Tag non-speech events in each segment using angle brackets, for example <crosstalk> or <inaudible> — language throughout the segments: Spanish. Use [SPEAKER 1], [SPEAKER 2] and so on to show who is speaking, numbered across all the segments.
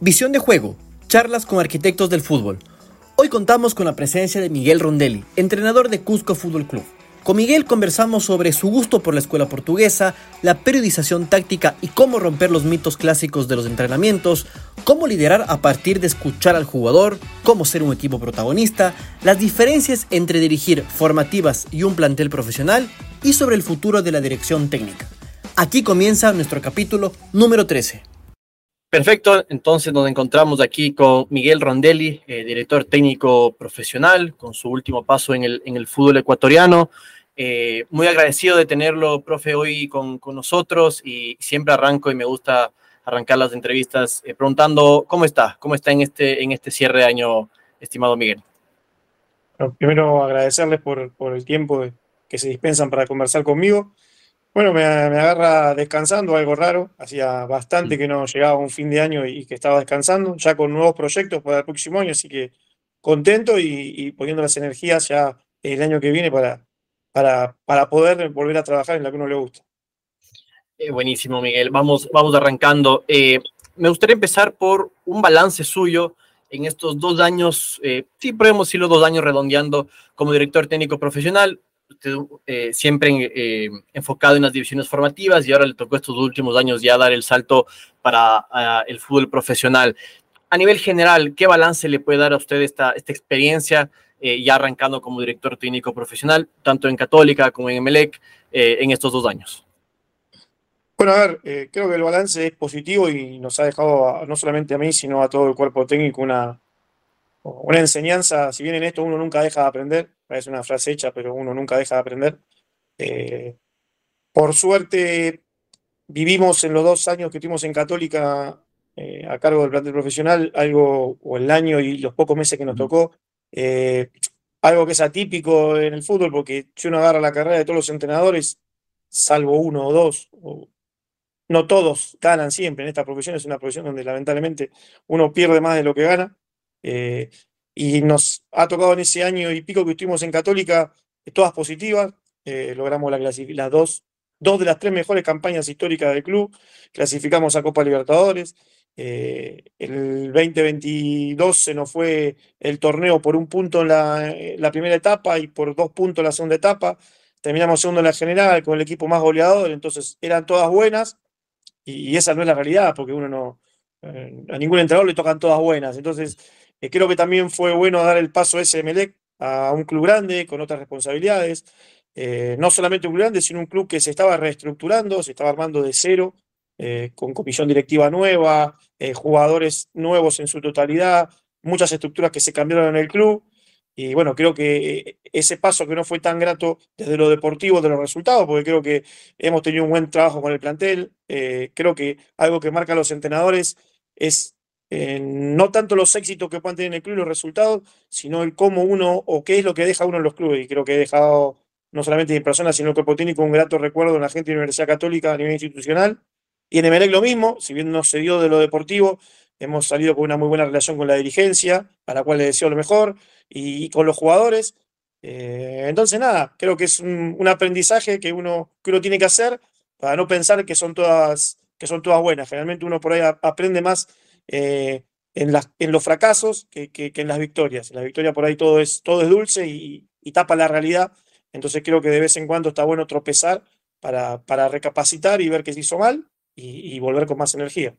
[SPEAKER 1] Visión de juego, charlas con arquitectos del fútbol. Hoy contamos con la presencia de Miguel Rondelli, entrenador de Cusco Fútbol Club. Con Miguel conversamos sobre su gusto por la escuela portuguesa, la periodización táctica y cómo romper los mitos clásicos de los entrenamientos, cómo liderar a partir de escuchar al jugador, cómo ser un equipo protagonista, las diferencias entre dirigir formativas y un plantel profesional y sobre el futuro de la dirección técnica. Aquí comienza nuestro capítulo número 13. Perfecto, entonces nos encontramos aquí con Miguel Rondelli, eh, director técnico profesional, con su último paso en el, en el fútbol ecuatoriano. Eh, muy agradecido de tenerlo, profe, hoy con, con, nosotros y siempre arranco y me gusta arrancar las entrevistas eh, preguntando cómo está, cómo está en este, en este cierre de año, estimado Miguel.
[SPEAKER 2] Primero agradecerles por, por el tiempo que se dispensan para conversar conmigo. Bueno, me, me, agarra descansando, algo raro. Hacía bastante mm. que no llegaba un fin de año y que estaba descansando, ya con nuevos proyectos para el próximo año, así que contento y, y poniendo las energías ya el año que viene para, para, para poder volver a trabajar en lo que uno le gusta.
[SPEAKER 1] Eh, buenísimo, Miguel. Vamos, vamos arrancando. Eh, me gustaría empezar por un balance suyo en estos dos años, eh, sí podemos decirlo, dos años redondeando como director técnico profesional usted eh, siempre eh, enfocado en las divisiones formativas y ahora le tocó estos últimos años ya dar el salto para el fútbol profesional. A nivel general, ¿qué balance le puede dar a usted esta, esta experiencia eh, ya arrancando como director técnico profesional, tanto en Católica como en Emelec, en estos dos años?
[SPEAKER 2] Bueno, a ver, creo que el balance es positivo y nos ha dejado no solamente a mí, sino a todo el cuerpo técnico una, una enseñanza. Si bien en esto uno nunca deja de aprender, es una frase hecha, pero uno nunca deja de aprender. Eh, por suerte, vivimos en los dos años que estuvimos en Católica eh, a cargo del plantel profesional, algo, o el año y los pocos meses que nos tocó, eh, algo que es atípico en el fútbol, porque si uno agarra la carrera de todos los entrenadores, salvo uno o dos, o, no todos ganan siempre en esta profesión, es una profesión donde lamentablemente uno pierde más de lo que gana. Eh, y nos ha tocado en ese año y pico que estuvimos en Católica, todas positivas, eh, logramos la las dos, dos de las tres mejores campañas históricas del club, clasificamos a Copa Libertadores, eh, el 2022 se nos fue el torneo por un punto en la, primera etapa y por dos puntos en la segunda etapa, terminamos segundo en la general con el equipo más goleador, entonces eran todas buenas y, y esa no es la realidad, porque uno no, eh, a ningún entrenador le tocan todas buenas, entonces eh, creo que también fue bueno dar el paso ese Melec a un club grande con otras responsabilidades. Eh, no solamente un club grande, sino un club que se estaba reestructurando, se estaba armando de cero, eh, con comisión directiva nueva, jugadores nuevos en su totalidad, muchas estructuras que se cambiaron en el club. Y bueno, creo que ese paso que no fue tan grato desde lo deportivo, de los resultados, porque creo que hemos tenido un buen trabajo con el plantel, creo que algo que marca a los entrenadores es no tanto los éxitos que puedan tener en el club y los resultados, sino el cómo uno o qué es lo que deja uno en los clubes. Y creo que he dejado no solamente mi persona, sino el cuerpo técnico un grato recuerdo en la gente de la Universidad Católica a nivel institucional. Y en Emelec lo mismo, si bien no se dio de lo deportivo, hemos salido con una muy buena relación con la dirigencia, a la cual le deseo lo mejor, y, con los jugadores. Eh, entonces, nada, creo que es un, un, aprendizaje que uno, que uno tiene que hacer para no pensar que son todas, que son todas buenas. Generalmente uno por ahí aprende más eh, en, las, los fracasos que, que, en las victorias. En la victoria por ahí todo es, todo es dulce y, y, tapa la realidad. Entonces creo que de vez en cuando está bueno tropezar para, para recapacitar y ver que se hizo mal y, y volver con más energía.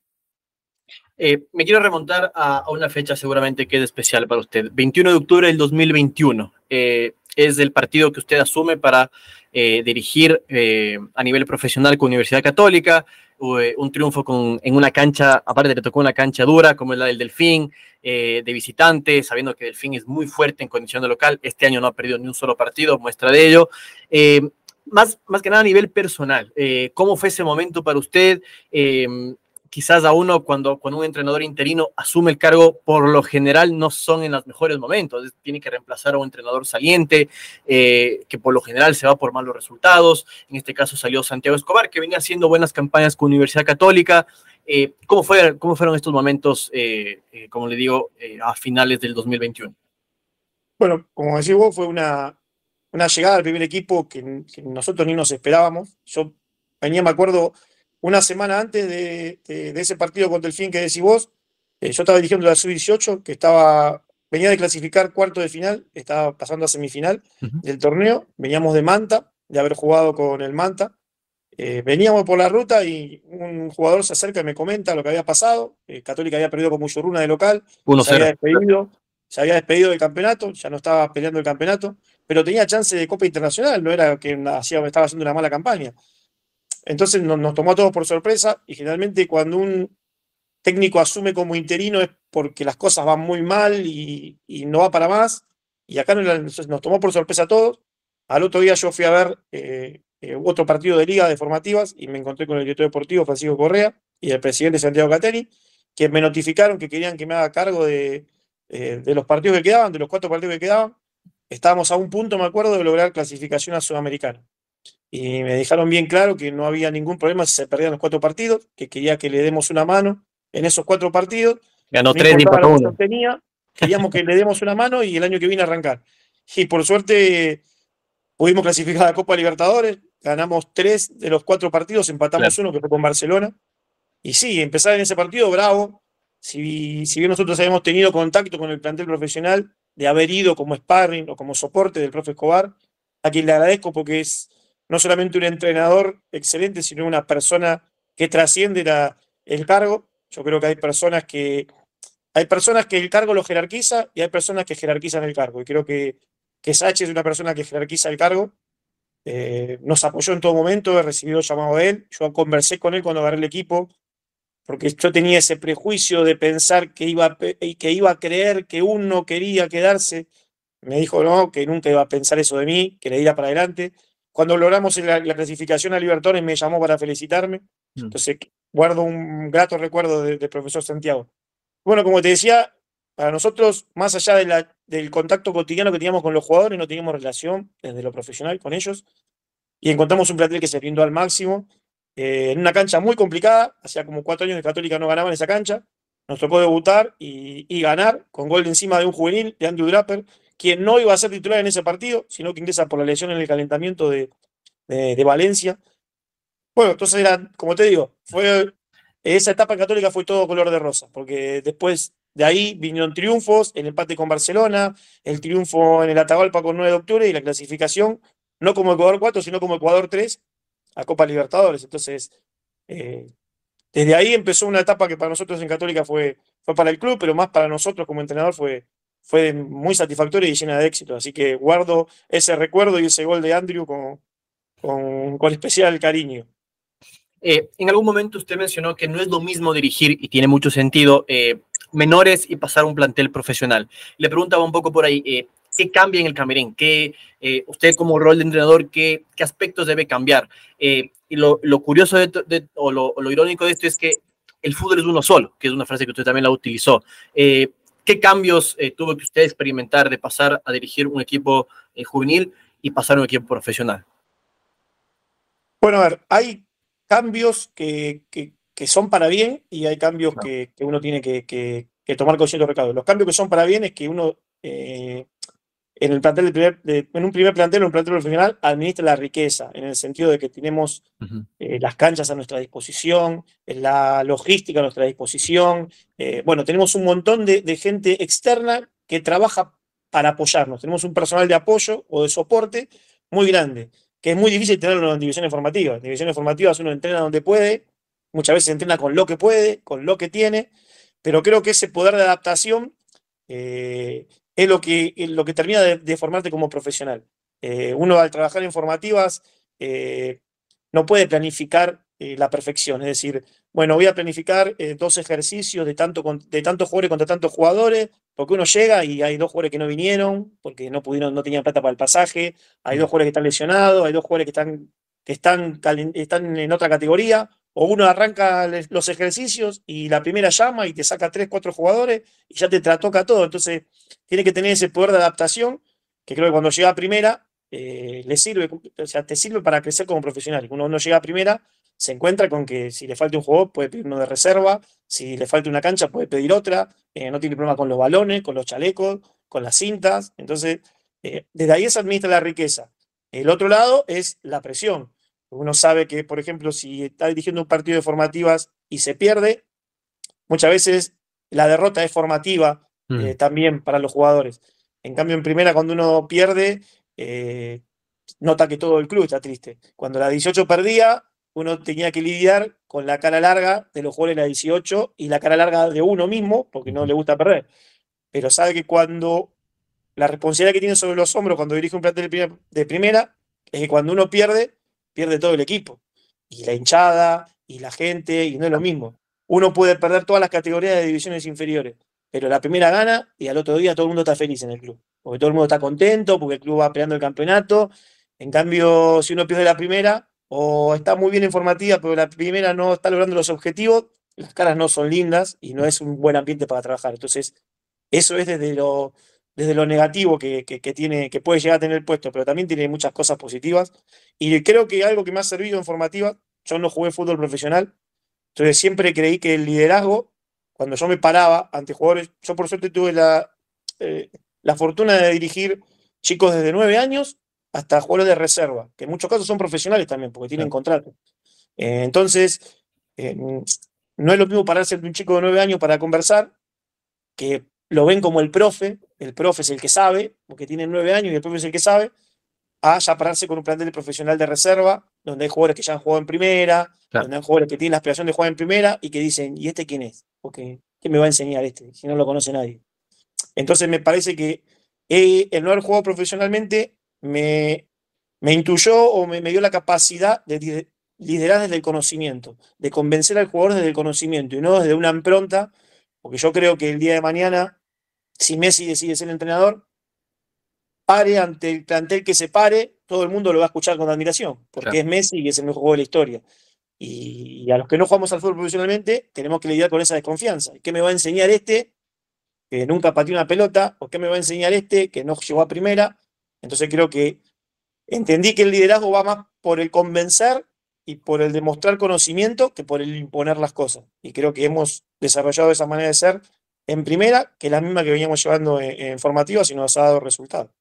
[SPEAKER 1] Eh, me quiero remontar a, a, una fecha seguramente que es especial para usted. 21 de octubre del 2021. Eh, es el partido que usted asume para eh, dirigir eh, a nivel profesional con Universidad Católica. Eh, un triunfo con, en una cancha, aparte le tocó una cancha dura como es la del Delfín, de visitante, sabiendo que Delfín es muy fuerte en condición de local. Este año no ha perdido ni un solo partido, muestra de ello. Más, más que nada a nivel personal, ¿cómo fue ese momento para usted? Quizás a uno cuando, cuando un entrenador interino asume el cargo, por lo general no son en los mejores momentos. Tiene que reemplazar a un entrenador saliente, eh, que por lo general se va por malos resultados. En este caso salió Santiago Escobar, que venía haciendo buenas campañas con Universidad Católica. Eh, ¿cómo, fue, ¿Cómo fueron estos momentos, eh, como le digo, a finales del 2021?
[SPEAKER 2] Bueno, como decís vos, fue una, una llegada al primer equipo que, que nosotros ni nos esperábamos. Yo venía, me acuerdo, una semana antes de, de, de, ese partido contra el fin que decís vos, yo estaba dirigiendo la sub-18, que estaba, venía de clasificar cuarto de final, estaba pasando a semifinal del torneo, veníamos de Manta, de haber jugado con el Manta, eh, veníamos por la ruta y un jugador se acerca y me comenta lo que había pasado. Eh, Católica había perdido con Muchurruna de local. Se había, despedido, se había despedido del campeonato, ya no estaba peleando el campeonato, pero tenía chance de Copa Internacional, no era que hacía, estaba haciendo una mala campaña. Entonces nos, tomó a todos por sorpresa y generalmente cuando un técnico asume como interino es porque las cosas van muy mal y, no va para más. Y acá nos, tomó por sorpresa a todos. Al otro día yo fui a ver eh, eh, otro partido de liga de formativas y me encontré con el director deportivo Francisco Correa y el presidente Santiago Cateni, que me notificaron que querían que me haga cargo de, eh, de los partidos que quedaban, de los cuatro partidos que quedaban. Estábamos a un punto, me acuerdo, de lograr clasificación a Sudamericana. Y me dejaron bien claro que no había ningún problema si se perdían los cuatro partidos, que quería que le demos una mano en esos cuatro partidos.
[SPEAKER 1] Ganó tres y uno.
[SPEAKER 2] Tenía, queríamos que le demos una mano y el año que viene arrancar. Y por suerte pudimos clasificar a la Copa Libertadores, ganamos tres de los cuatro partidos, empatamos uno que fue con Barcelona. Y sí, empezar en ese partido, bravo. Si, si, bien nosotros habíamos tenido contacto con el plantel profesional, de haber ido como sparring o como soporte del profe Escobar, a quien le agradezco porque es no solamente un entrenador excelente, sino una persona que trasciende el cargo. Yo creo que hay personas que hay personas que el cargo lo jerarquiza y hay personas que jerarquizan el cargo. Y creo que, que Sachi es una persona que jerarquiza el cargo eh, nos apoyó en todo momento, he recibido llamado de él, yo conversé con él cuando agarré el equipo, porque yo tenía ese prejuicio de pensar que iba, que iba a creer que uno quería quedarse. Me dijo no, que nunca iba a pensar eso de mí, que le iba para adelante. Cuando logramos la, clasificación a Libertadores me llamó para felicitarme. Mm. Entonces guardo un grato recuerdo del profesor Santiago. Bueno, como te decía, para nosotros, más allá de la, del contacto cotidiano que teníamos con los jugadores, no teníamos relación desde lo profesional con ellos. Y encontramos un plantel que se brindó al máximo, eh, en una cancha muy complicada. Hacía como cuatro años que Católica no ganaba en esa cancha. Nos tocó debutar y, ganar con gol encima de un juvenil, de Andrew Draper, quien no iba a ser titular en ese partido, sino que ingresa por la lesión en el calentamiento de, Valencia. Bueno, entonces era, como te digo, fue esa etapa Católica fue todo color de rosa, porque después de ahí vinieron triunfos, el empate con Barcelona, el triunfo en el Atahualpa con 9 de octubre y la clasificación, no como Ecuador 4, sino como Ecuador 3 a Copa Libertadores. Entonces, eh, desde ahí empezó una etapa que para nosotros en Católica fue para el club, pero más para nosotros como entrenador fue, fue muy satisfactoria y llena de éxito. Así que guardo ese recuerdo y ese gol de Andrew con, con, con especial cariño.
[SPEAKER 1] Eh, en algún momento usted mencionó que no es lo mismo dirigir, y tiene mucho sentido, eh, menores y pasar a un plantel profesional. Le preguntaba un poco por ahí, eh, ¿qué cambia en el camerín? ¿Qué, usted como rol de entrenador, qué, qué aspectos debe cambiar? y lo, curioso o, lo, irónico de esto es que el fútbol es uno solo, que es una frase que usted también la utilizó. ¿Qué cambios tuvo que usted experimentar de pasar a dirigir un equipo juvenil y pasar a un equipo profesional?
[SPEAKER 2] Bueno, a ver, hay cambios que, son para bien y hay cambios que, uno tiene que, tomar con cierto recado. Los cambios que son para bien es que uno eh, en el plantel en un primer plantel, en un plantel profesional, administra la riqueza, en el sentido de que tenemos eh, las canchas a nuestra disposición, la logística a nuestra disposición. Eh, bueno, tenemos un montón de, de gente externa que trabaja para apoyarnos. Tenemos un personal de apoyo o de soporte muy grande que es muy difícil tenerlo en divisiones formativas. En divisiones formativas uno entrena donde puede, muchas veces entrena con lo que puede, con lo que tiene, pero creo que ese poder de adaptación eh, es lo que, lo que termina de, formarte como profesional. Eh, uno al trabajar en formativas eh, no puede planificar la perfección, es decir, bueno, voy a planificar dos ejercicios de, tanto, de tantos jugadores contra tantos jugadores, porque uno llega y hay dos jugadores que no vinieron, porque no pudieron, no tenían plata para el pasaje, hay dos jugadores que están lesionados, hay dos jugadores que están, que están, están en otra categoría, o uno arranca los ejercicios y la primera llama y te saca tres, cuatro jugadores y ya te toca todo. Entonces, tiene que tener ese poder de adaptación, que creo que cuando llega a primera, eh, le sirve, o sea, te sirve para crecer como profesional. Uno llega a primera, se encuentra con que si le falta un jugador puede pedir uno de reserva, si le falta una cancha puede pedir otra, eh, no tiene problema con los balones, con los chalecos, con las cintas. Entonces, eh, desde ahí se administra la riqueza. El otro lado es la presión. Uno sabe que, por ejemplo, si está dirigiendo un partido de formativas y se pierde, muchas veces la derrota es formativa eh, también para los jugadores. En cambio, en primera, cuando uno pierde, eh, nota que todo el club está triste. Cuando la 18 perdía, uno tenía que lidiar con la cara larga de los jugadores de la 18 y la cara larga de uno mismo, porque no le gusta perder. Pero sabe que cuando la responsabilidad que tiene sobre los hombros cuando dirige un plantel de primera es que cuando uno pierde, pierde todo el equipo. Y la hinchada, y la gente, y no es lo mismo. Uno puede perder todas las categorías de divisiones inferiores, pero la primera gana y al otro día todo el mundo está feliz en el club. Porque todo el mundo está contento, porque el club va peleando el campeonato. En cambio, si uno pierde la primera, o está muy bien informativa, pero la primera no está logrando los objetivos, las caras no son lindas y no es un buen ambiente para trabajar. Entonces, eso es desde lo, desde lo negativo que, tiene, que puede llegar a tener el puesto, pero también tiene muchas cosas positivas. Y creo que algo que me ha servido en formativa, yo no jugué fútbol profesional, entonces siempre creí que el liderazgo, cuando yo me paraba ante jugadores, yo por suerte tuve la, eh, la fortuna de dirigir chicos desde nueve años hasta jugadores de reserva, que en muchos casos son profesionales también, porque tienen contrato. Eh, entonces, eh, no es lo mismo pararse ante un chico de nueve años para conversar, que lo ven como el profe, el profe es el que sabe, porque tiene nueve años y el profe es el que sabe, a ya pararse con un plantel profesional de reserva, donde hay jugadores que ya han jugado en primera, donde hay jugadores que tienen la aspiración de jugar en primera y que dicen, ¿y este quién es? Porque, ¿qué me va a enseñar este? Si no lo conoce nadie. Entonces me parece que el no haber jugado profesionalmente me, me intuyó o me, me dio la capacidad de liderar desde el conocimiento, de convencer al jugador desde el conocimiento y no desde una impronta, porque yo creo que el día de mañana si Messi decide ser entrenador, pare ante el plantel que se pare, todo el mundo lo va a escuchar con admiración, porque es Messi y es el mejor jugador de la historia. Y, a los que no jugamos al fútbol profesionalmente, tenemos que lidiar con esa desconfianza. ¿Qué me va a enseñar este que nunca pateó una pelota? ¿O qué me va a enseñar este que no llegó a primera? Entonces creo que entendí que el liderazgo va más por el convencer y por el demostrar conocimiento que por el imponer las cosas. Y creo que hemos desarrollado esa manera de ser en primera, que la misma que veníamos llevando en, formativa, si nos ha dado resultado.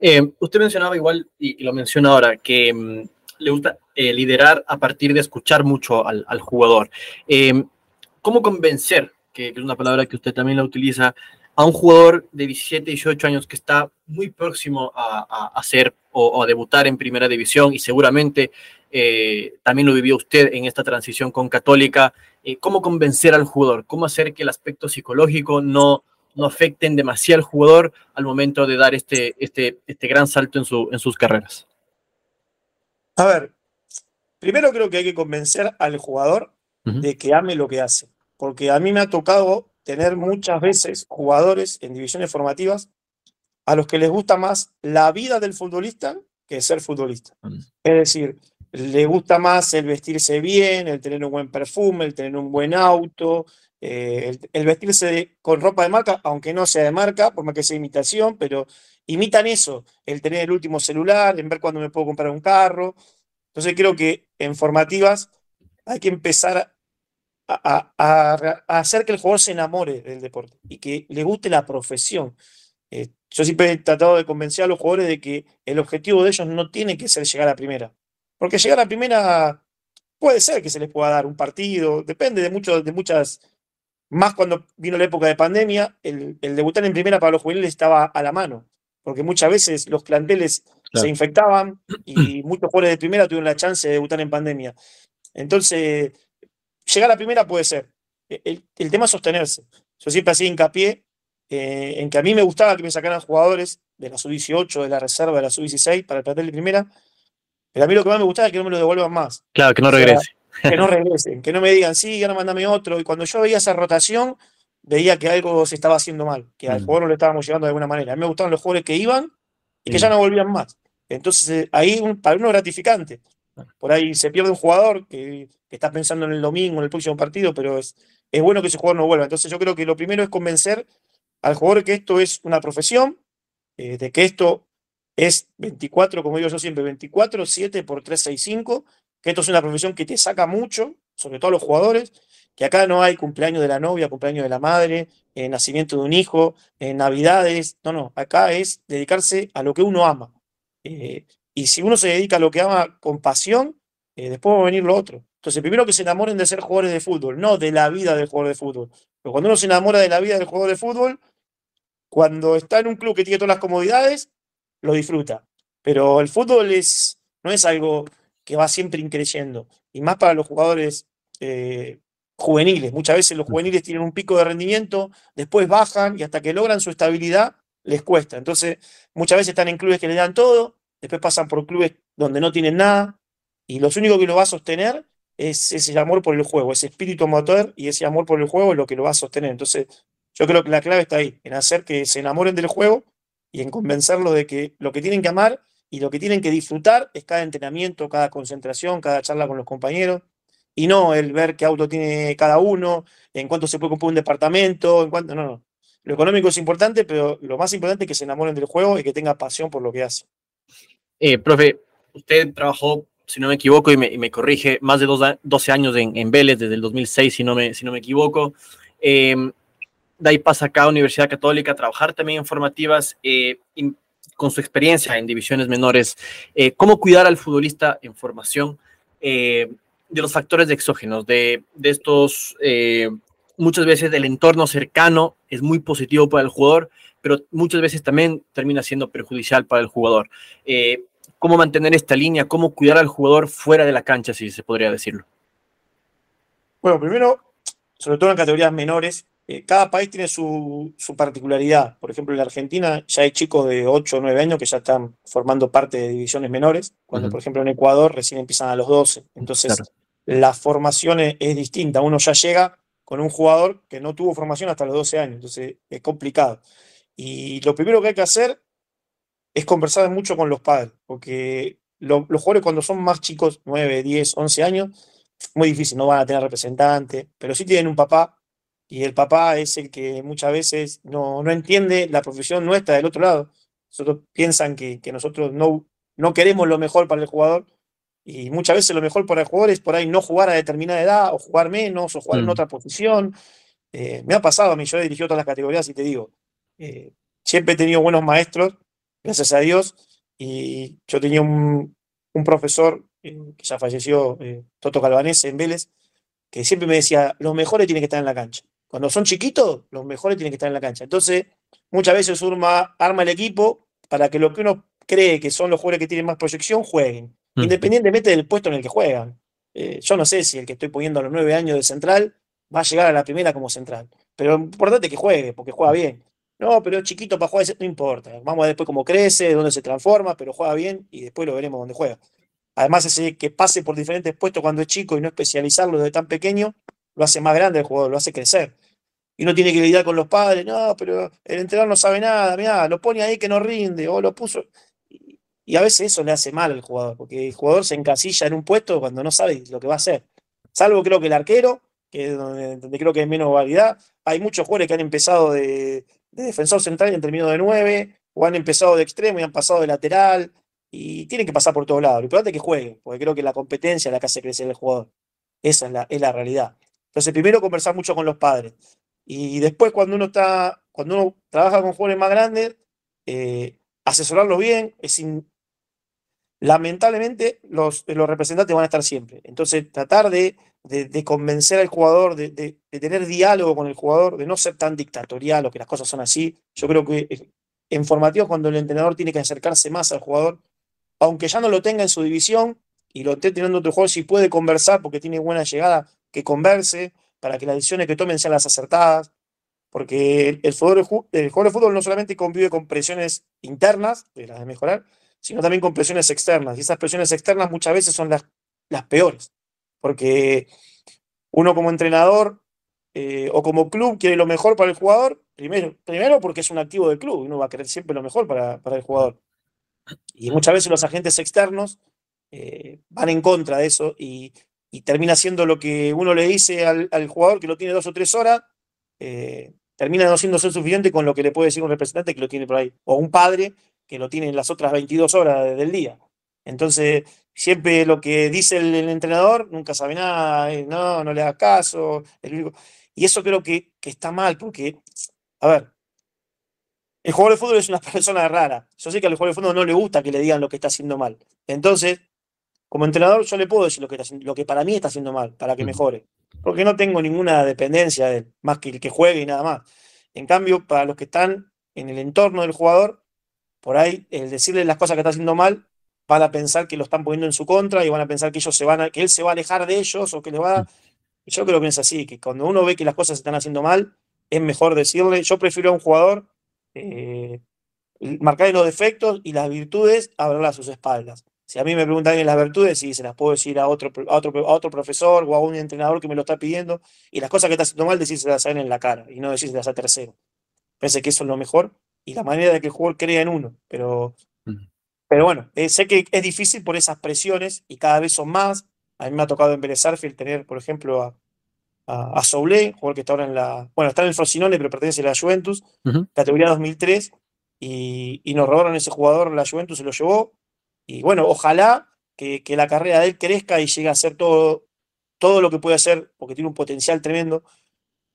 [SPEAKER 1] Eh, usted mencionaba igual, y, lo menciona ahora, que mm, le gusta eh, liderar a partir de escuchar mucho al, jugador. Eh, ¿Cómo convencer, que, es una palabra que usted también la utiliza, a un jugador de 17, 18 años que está muy próximo a, hacer o, a debutar en primera división y seguramente eh, también lo vivió usted en esta transición con Católica, eh, cómo convencer al jugador, cómo hacer que el aspecto psicológico no, no afecten demasiado al jugador al momento de dar este, este, este gran salto en, su, en sus carreras.
[SPEAKER 2] A ver, primero creo que hay que convencer al jugador de que ame lo que hace, porque a mí me ha tocado tener muchas veces jugadores en divisiones formativas a los que les gusta más la vida del futbolista que ser futbolista. Es decir, le gusta más el vestirse bien, el tener un buen perfume, el tener un buen auto, eh, el, vestirse con ropa de marca, aunque no sea de marca, por más que sea imitación, pero imitan eso, el tener el último celular, en ver cuándo me puedo comprar un carro. Entonces creo que en formativas hay que empezar a, hacer que el jugador se enamore del deporte y que le guste la profesión. Eh, yo siempre he tratado de convencer a los jugadores de que el objetivo de ellos no tiene que ser llegar a primera. Porque llegar a primera puede ser que se les pueda dar un partido, depende de, mucho, de muchas. Más cuando vino la época de pandemia, el, debutar en primera para los juveniles estaba a la mano, porque muchas veces los planteles se infectaban <clears throat> y muchos jugadores de primera tuvieron la chance de debutar en pandemia. Entonces, llegar a primera puede ser. El, tema es sostenerse. Yo siempre hacía hincapié eh, en que a mí me gustaba que me sacaran jugadores de la sub-18, de la reserva, de la sub-16 para el plantel de primera, pero a mí lo que más me gusta es que no me lo devuelvan más.
[SPEAKER 1] Claro, que no regrese.
[SPEAKER 2] que no <laughs> regresen, que no me digan, sí, ahora mandame otro. Y cuando yo veía esa rotación, veía que algo se estaba haciendo mal, que al mm. jugador no le estábamos llevando de alguna manera. A mí me gustaban los jugadores que iban y que ya no volvían más. Entonces, eh, ahí para uno es gratificante. Por ahí se pierde un jugador que, está pensando en el domingo, en el próximo partido, pero es, es bueno que ese jugador no vuelva. Entonces, yo creo que lo primero es convencer al jugador que esto es una profesión, eh, de que esto es 24, como digo yo siempre, 24, 7 por 365, que esto es una profesión que te saca mucho, sobre todo a los jugadores, que acá no hay cumpleaños de la novia, cumpleaños de la madre, eh, nacimiento de un hijo, eh, navidades, no, no, acá es dedicarse a lo que uno ama. Eh, y si uno se dedica a lo que ama con pasión, después va a venir lo otro. Entonces, primero que se enamoren de ser jugadores de fútbol, no de la vida del jugador de fútbol. Pero cuando uno se enamora de la vida del jugador de fútbol, cuando está en un club que tiene todas las comodidades, lo disfruta. Pero el fútbol es, no es algo que va siempre increyendo. Y más para los jugadores eh, juveniles. Muchas veces los juveniles tienen un pico de rendimiento, después bajan y hasta que logran su estabilidad les cuesta. Entonces, muchas veces están en clubes que le dan todo, después pasan por clubes donde no tienen nada y lo único que lo va a sostener es ese amor por el juego, ese espíritu motor y ese amor por el juego es lo que lo va a sostener. Entonces, yo creo que la clave está ahí, en hacer que se enamoren del juego y en convencerlos de que lo que tienen que amar y lo que tienen que disfrutar es cada entrenamiento, cada concentración, cada charla con los compañeros, y no el ver qué auto tiene cada uno, en cuánto se puede comprar un departamento, en cuánto, no, no. Lo económico es importante, pero lo más importante es que se enamoren del juego y que tengan pasión por lo que hace.
[SPEAKER 1] Eh, profe, usted trabajó, si no me equivoco, y me, corrige, más de 12 años en, Vélez, desde el 2006, si no me, si no me equivoco. Em, de ahí pasa acá a Universidad Católica trabajar también en formativas. Eh, con su experiencia en divisiones menores, eh, cómo cuidar al futbolista en formación eh, de los factores exógenos, de, de estos, muchas veces el entorno cercano es muy positivo para el jugador, pero muchas veces también termina siendo perjudicial para el jugador. ¿Cómo mantener esta línea? ¿Cómo cuidar al jugador fuera de la cancha, si se podría decirlo?
[SPEAKER 2] Bueno, primero, sobre todo en categorías menores, eh, cada país tiene su, particularidad. Por ejemplo, en la Argentina ya hay chicos de 8 o 9 años que ya están formando parte de divisiones menores, cuando por ejemplo en Ecuador recién empiezan a los 12. Entonces, la formación es, distinta. Uno ya llega con un jugador que no tuvo formación hasta los 12 años, entonces es complicado. Y lo primero que hay que hacer es conversar mucho con los padres, porque los jugadores cuando son más chicos, 9, 10, 11 años, muy difícil, no van a tener representante, pero sí tienen un papá y el papá es el que muchas veces no, no entiende la profesión nuestra del otro lado. Nosotros piensan que, que, nosotros no, no queremos lo mejor para el jugador y muchas veces lo mejor para el jugador es por ahí no jugar a determinada edad o jugar menos o jugar en mm. otra posición. Eh, me ha pasado a mí, yo he dirigido todas las categorías y te digo, eh, siempre he tenido buenos maestros, gracias a Dios, y yo tenía un, un profesor eh, que ya falleció, Toto Calvanese en Vélez, que siempre me decía, los mejores tienen que estar en la cancha. Cuando son chiquitos, los mejores tienen que estar en la cancha. Entonces, muchas veces Urma arma el equipo para que lo que uno cree que son los jugadores que tienen más proyección jueguen, mm. independientemente del puesto en el que juegan. Eh, yo no sé si el que estoy poniendo a los nueve años de central va a llegar a la primera como central, pero lo importante es que juegue, porque juega bien. No, pero es chiquito para jugar, no importa. Vamos a ver después cómo crece, dónde se transforma, pero juega bien y después lo veremos dónde juega. Además, ese que pase por diferentes puestos cuando es chico y no especializarlo desde tan pequeño, lo hace más grande el jugador, lo hace crecer. Y no tiene que lidiar con los padres, no, pero el entrenador no sabe nada, mira, lo pone ahí que no rinde, o lo puso. Y, a veces eso le hace mal al jugador, porque el jugador se encasilla en un puesto cuando no sabe lo que va a hacer. Salvo creo que el arquero, que es donde, creo que hay menos variedad. Hay muchos jugadores que han empezado de, defensor central y han terminado de nueve, o han empezado de extremo y han pasado de lateral, y tienen que pasar por todos lados. Lo importante es que jueguen, porque creo que la competencia es la que hace crecer el jugador. Esa es la, es la realidad. Entonces, primero conversar mucho con los padres. Y después, cuando uno está, cuando uno trabaja con jóvenes más grandes, eh, asesorarlos bien, es lamentablemente los, los, representantes van a estar siempre. Entonces, tratar de, de, convencer al jugador, de, de, tener diálogo con el jugador, de no ser tan dictatorial o que las cosas son así. Yo creo que eh, en formativos, cuando el entrenador tiene que acercarse más al jugador, aunque ya no lo tenga en su división y lo esté teniendo otro jugador, si puede conversar porque tiene buena llegada, que converse, para que las decisiones que tomen sean las acertadas, porque el, el jugador de fútbol no solamente convive con presiones internas, de las de mejorar, sino también con presiones externas. Y esas presiones externas muchas veces son las, las peores, porque uno como entrenador eh, o como club quiere lo mejor para el jugador, primero, primero porque es un activo del club, uno va a querer siempre lo mejor para, para el jugador. Y muchas veces los agentes externos eh, van en contra de eso y, y termina siendo lo que uno le dice al, jugador que lo tiene dos o tres horas, eh, termina no siendo suficiente con lo que le puede decir un representante que lo tiene por ahí, o un padre que lo tiene en las otras 22 horas del día. Entonces, siempre lo que dice el, entrenador, nunca sabe nada, eh, no, no le da caso. y eso creo que, que está mal, porque, a ver, el jugador de fútbol es una <laughs> persona rara. Yo sé que al jugador de fútbol no le gusta que le digan lo que está haciendo mal. Entonces, como entrenador yo le puedo decir lo que, lo que para mí está haciendo mal, para que mejore. Porque no tengo ninguna dependencia de él, más que el que juegue y nada más. En cambio, para los que están en el entorno del jugador, por ahí el decirle las cosas que está haciendo mal, van a pensar que lo están poniendo en su contra y van a pensar que ellos se van a, que él se va a alejar de ellos o que le va a... Yo creo que es así, que cuando uno ve que las cosas se están haciendo mal, es mejor decirle, yo prefiero a un jugador eh, marcarle los defectos y las virtudes, hablarle a sus espaldas. Si a mí me preguntan las virtudes, sí, se las puedo decir a otro, a otro, a otro profesor o a un entrenador que me lo está pidiendo. Y las cosas que está haciendo mal, decírselas a él en la cara y no decírselas a tercero. Pensé que eso es lo mejor y la manera de que el jugador crea en uno. Pero, pero bueno, eh, sé que es difícil por esas presiones y cada vez son más. A mí me ha tocado en Vélez tener, por ejemplo, a, a, a jugador que está ahora en la. Bueno, está en el Frosinone, pero pertenece a la Juventus, categoría 2003. Y, y, nos robaron ese jugador, la Juventus se lo llevó y bueno, ojalá que, la carrera de él crezca y llegue a hacer todo, todo lo que puede hacer, porque tiene un potencial tremendo.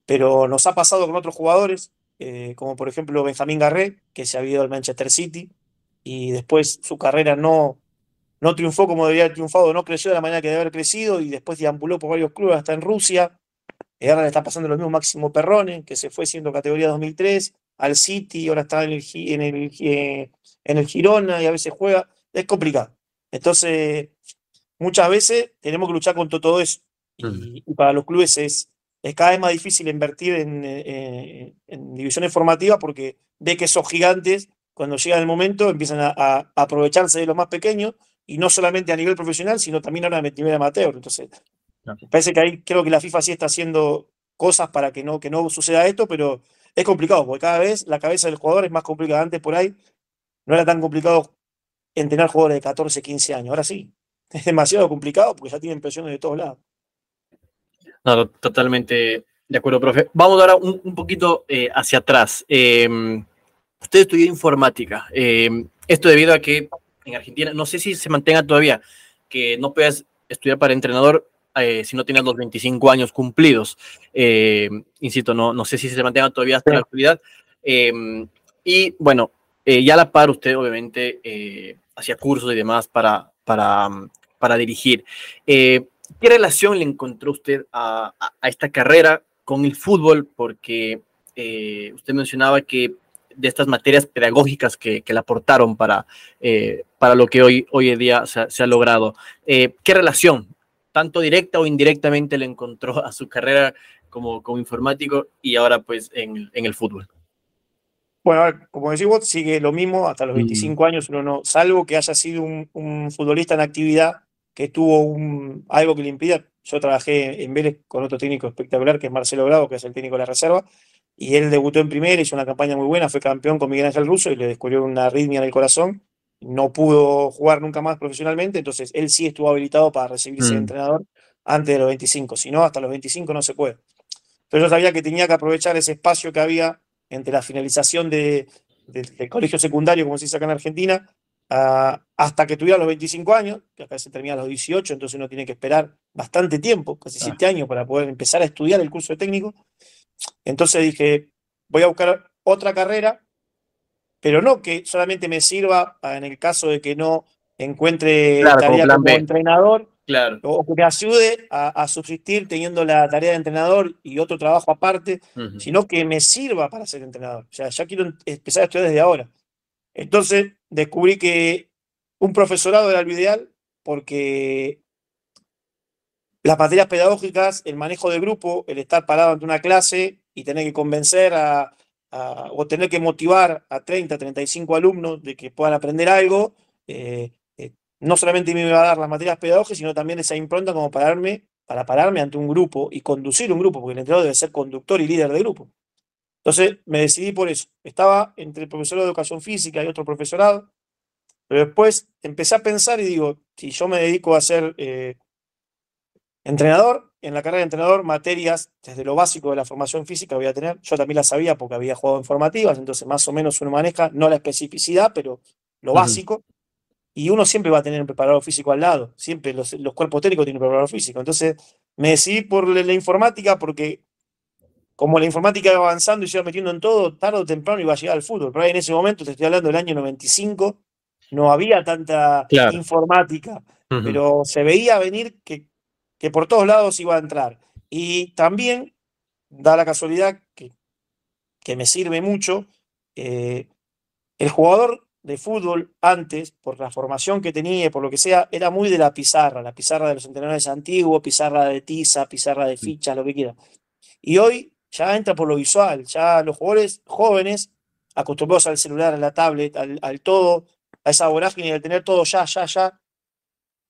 [SPEAKER 2] Pero nos ha pasado con otros jugadores, eh, como por ejemplo Benjamín Garré, que se ha ido al Manchester City y después su carrera no, no triunfó como debería haber triunfado, no creció de la manera que debe haber crecido y después deambuló por varios clubes hasta en Rusia. Y ahora le está pasando lo mismo Máximo Perrone, que se fue siendo categoría 2003 al City, ahora está en el, en el, eh, en el Girona y a veces juega es complicado. Entonces, muchas veces tenemos que luchar contra todo eso. Y, para los clubes es, es, cada vez más difícil invertir en, eh, en, divisiones formativas porque ve que esos gigantes, cuando llega el momento, empiezan a, aprovecharse de los más pequeños y no solamente a nivel profesional, sino también ahora a nivel amateur. Entonces, parece que ahí creo que la FIFA sí está haciendo cosas para que no, que no suceda esto, pero es complicado, porque cada vez la cabeza del jugador es más complicada. Antes por ahí no era tan complicado entrenar jugadores de 14, 15 años. Ahora sí, <laughs> es demasiado complicado porque ya tienen presiones de todos lados.
[SPEAKER 1] No, totalmente de acuerdo, profe. Vamos ahora un, un poquito eh, hacia atrás. Eh, usted estudió informática. Eh, esto debido a que en Argentina, no sé si se mantenga todavía, que no puedas estudiar para entrenador eh, si no tienes los 25 años cumplidos. Eh, insisto, no, no sé si se mantenga todavía hasta la actualidad. y bueno, ya a la par usted obviamente hacía cursos y demás para, para, para dirigir. Eh, ¿Qué relación le encontró usted a, esta carrera con el fútbol? Porque eh, usted mencionaba que de estas materias pedagógicas que, que le aportaron para, eh, para lo que hoy, hoy en día se, ha logrado. ¿Qué relación, tanto directa o indirectamente, le encontró a su carrera como, como informático y ahora pues en el fútbol?
[SPEAKER 2] Bueno, como decís vos, sigue lo mismo hasta los 25 años, uno no, salvo que haya sido un, futbolista en actividad que tuvo un, algo que le impida. Yo trabajé en Vélez con otro técnico espectacular, que es Marcelo Bravo, que es el técnico de la reserva, y él debutó en primera, hizo una campaña muy buena, fue campeón con Miguel Ángel Russo y le descubrió una arritmia en el corazón. No pudo jugar nunca más profesionalmente, entonces él sí estuvo habilitado para recibirse de mm. entrenador antes de los 25, si no, hasta los 25 no se puede. Pero yo sabía que tenía que aprovechar ese espacio que había entre la finalización de, del colegio secundario, como se dice acá en Argentina, hasta que tuviera los 25 años, que acá se termina a los 18, entonces uno tiene que esperar bastante tiempo, casi 7 años, para poder empezar a estudiar el curso de técnico. Entonces dije, voy a buscar otra carrera, pero no que solamente me sirva en el caso de que no encuentre tarea como entrenador,
[SPEAKER 1] Claro.
[SPEAKER 2] O que me ayude a, subsistir teniendo la tarea de entrenador y otro trabajo aparte, sino que me sirva para ser entrenador. O sea, ya quiero empezar a estudiar desde ahora. Entonces descubrí que un profesorado era lo ideal porque las materias pedagógicas, el manejo de grupo, el estar parado ante una clase y tener que convencer a, o tener que motivar a 30, 35 alumnos de que puedan aprender algo, eh, no solamente me iba a dar las materias pedagógicas, sino también esa impronta como pararme, para pararme ante un grupo y conducir un grupo, porque el entrenador debe ser conductor y líder de grupo. Entonces me decidí por eso. Estaba entre el profesor de educación física y otro profesorado, pero después empecé a pensar y digo, si yo me dedico a ser eh, entrenador, en la carrera de entrenador, materias desde lo básico de la formación física voy a tener. Yo también la sabía porque había jugado en formativas, entonces más o menos uno maneja, no la especificidad, pero lo básico y uno siempre va a tener un preparador físico al lado, siempre los, cuerpos técnicos tienen un preparador físico. Entonces me decidí por la, informática porque como la informática iba avanzando y se iba metiendo en todo, tarde o temprano iba a llegar al fútbol. Pero ahí en ese momento, te estoy hablando del año 95, no había tanta informática. pero se veía venir que, que por todos lados iba a entrar. Y también da la casualidad que, que me sirve mucho, eh, el jugador de fútbol antes, por la formación que tenía, por lo que sea, era muy de la pizarra, la pizarra de los entrenadores antiguos, pizarra de tiza, pizarra de ficha, lo que quiera. Y hoy ya entra por lo visual, ya los jugadores jóvenes, acostumbrados al celular, a la tablet, al, todo, a esa vorágine de tener todo ya, ya, ya,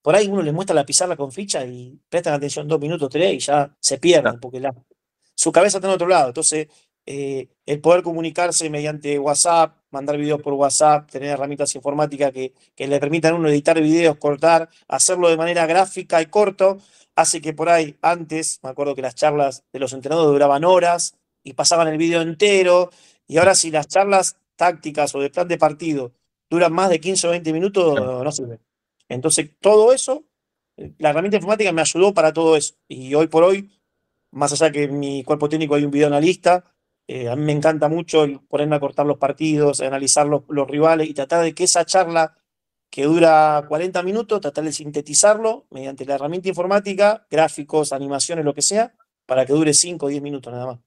[SPEAKER 2] por ahí uno les muestra la pizarra con ficha y prestan atención dos minutos, tres y ya se pierden, porque la, su cabeza está en otro lado. Entonces, eh, el poder comunicarse mediante WhatsApp, mandar videos por WhatsApp, tener herramientas informáticas que, que le permitan a uno editar videos, cortar, hacerlo de manera gráfica y corto, hace que por ahí antes, me acuerdo que las charlas de los entrenadores duraban horas y pasaban el video entero, y ahora si las charlas tácticas o de plan de partido duran más de 15 o 20 minutos, no sirve. Entonces, todo eso, la herramienta informática me ayudó para todo eso. Y hoy por hoy, más allá que en mi cuerpo técnico hay un video analista, eh, a mí me encanta mucho ponerme a cortar los partidos, analizar los, rivales y tratar de que esa charla que dura 40 minutos, tratar de sintetizarlo mediante la herramienta informática, gráficos, animaciones, lo que sea, para que dure 5 o 10 minutos nada más.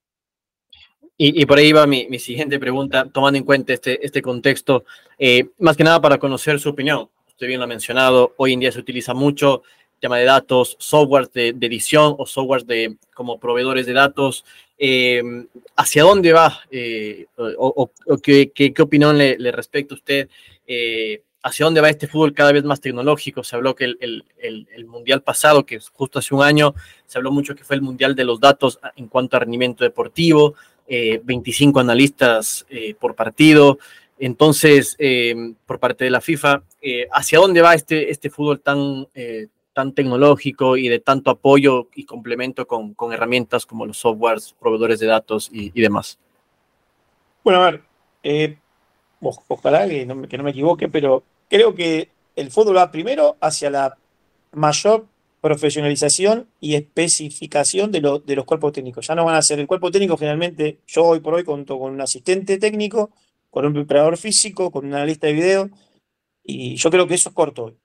[SPEAKER 1] Y, por ahí va mi, siguiente pregunta, tomando en cuenta este, este contexto, eh, más que nada para conocer su opinión. Usted bien lo ha mencionado, hoy en día se utiliza mucho tema de datos, software de, edición o software de, como proveedores de datos. Eh, ¿Hacia dónde va eh, o, qué, qué, opinión le, respecta usted? hacia dónde va este fútbol cada vez más tecnológico. Se habló que el, el, mundial pasado, que justo hace un año, se habló mucho que fue el mundial de los datos en cuanto a rendimiento deportivo, 25 eh, analistas eh, por partido. Entonces, eh, por parte de la FIFA, ¿hacia dónde va este, este fútbol tan, tan tecnológico y de tanto apoyo y complemento con, con herramientas como los softwares, proveedores de datos y, demás?
[SPEAKER 2] Bueno, a ver, ojalá que no, que no me equivoque, pero creo que el fútbol va primero hacia la mayor profesionalización y especificación de, de, los cuerpos técnicos. Ya no van a ser el cuerpo técnico, generalmente yo hoy por hoy cuento con un asistente técnico, con un preparador físico, con un analista de video, y yo creo que eso es corto hoy.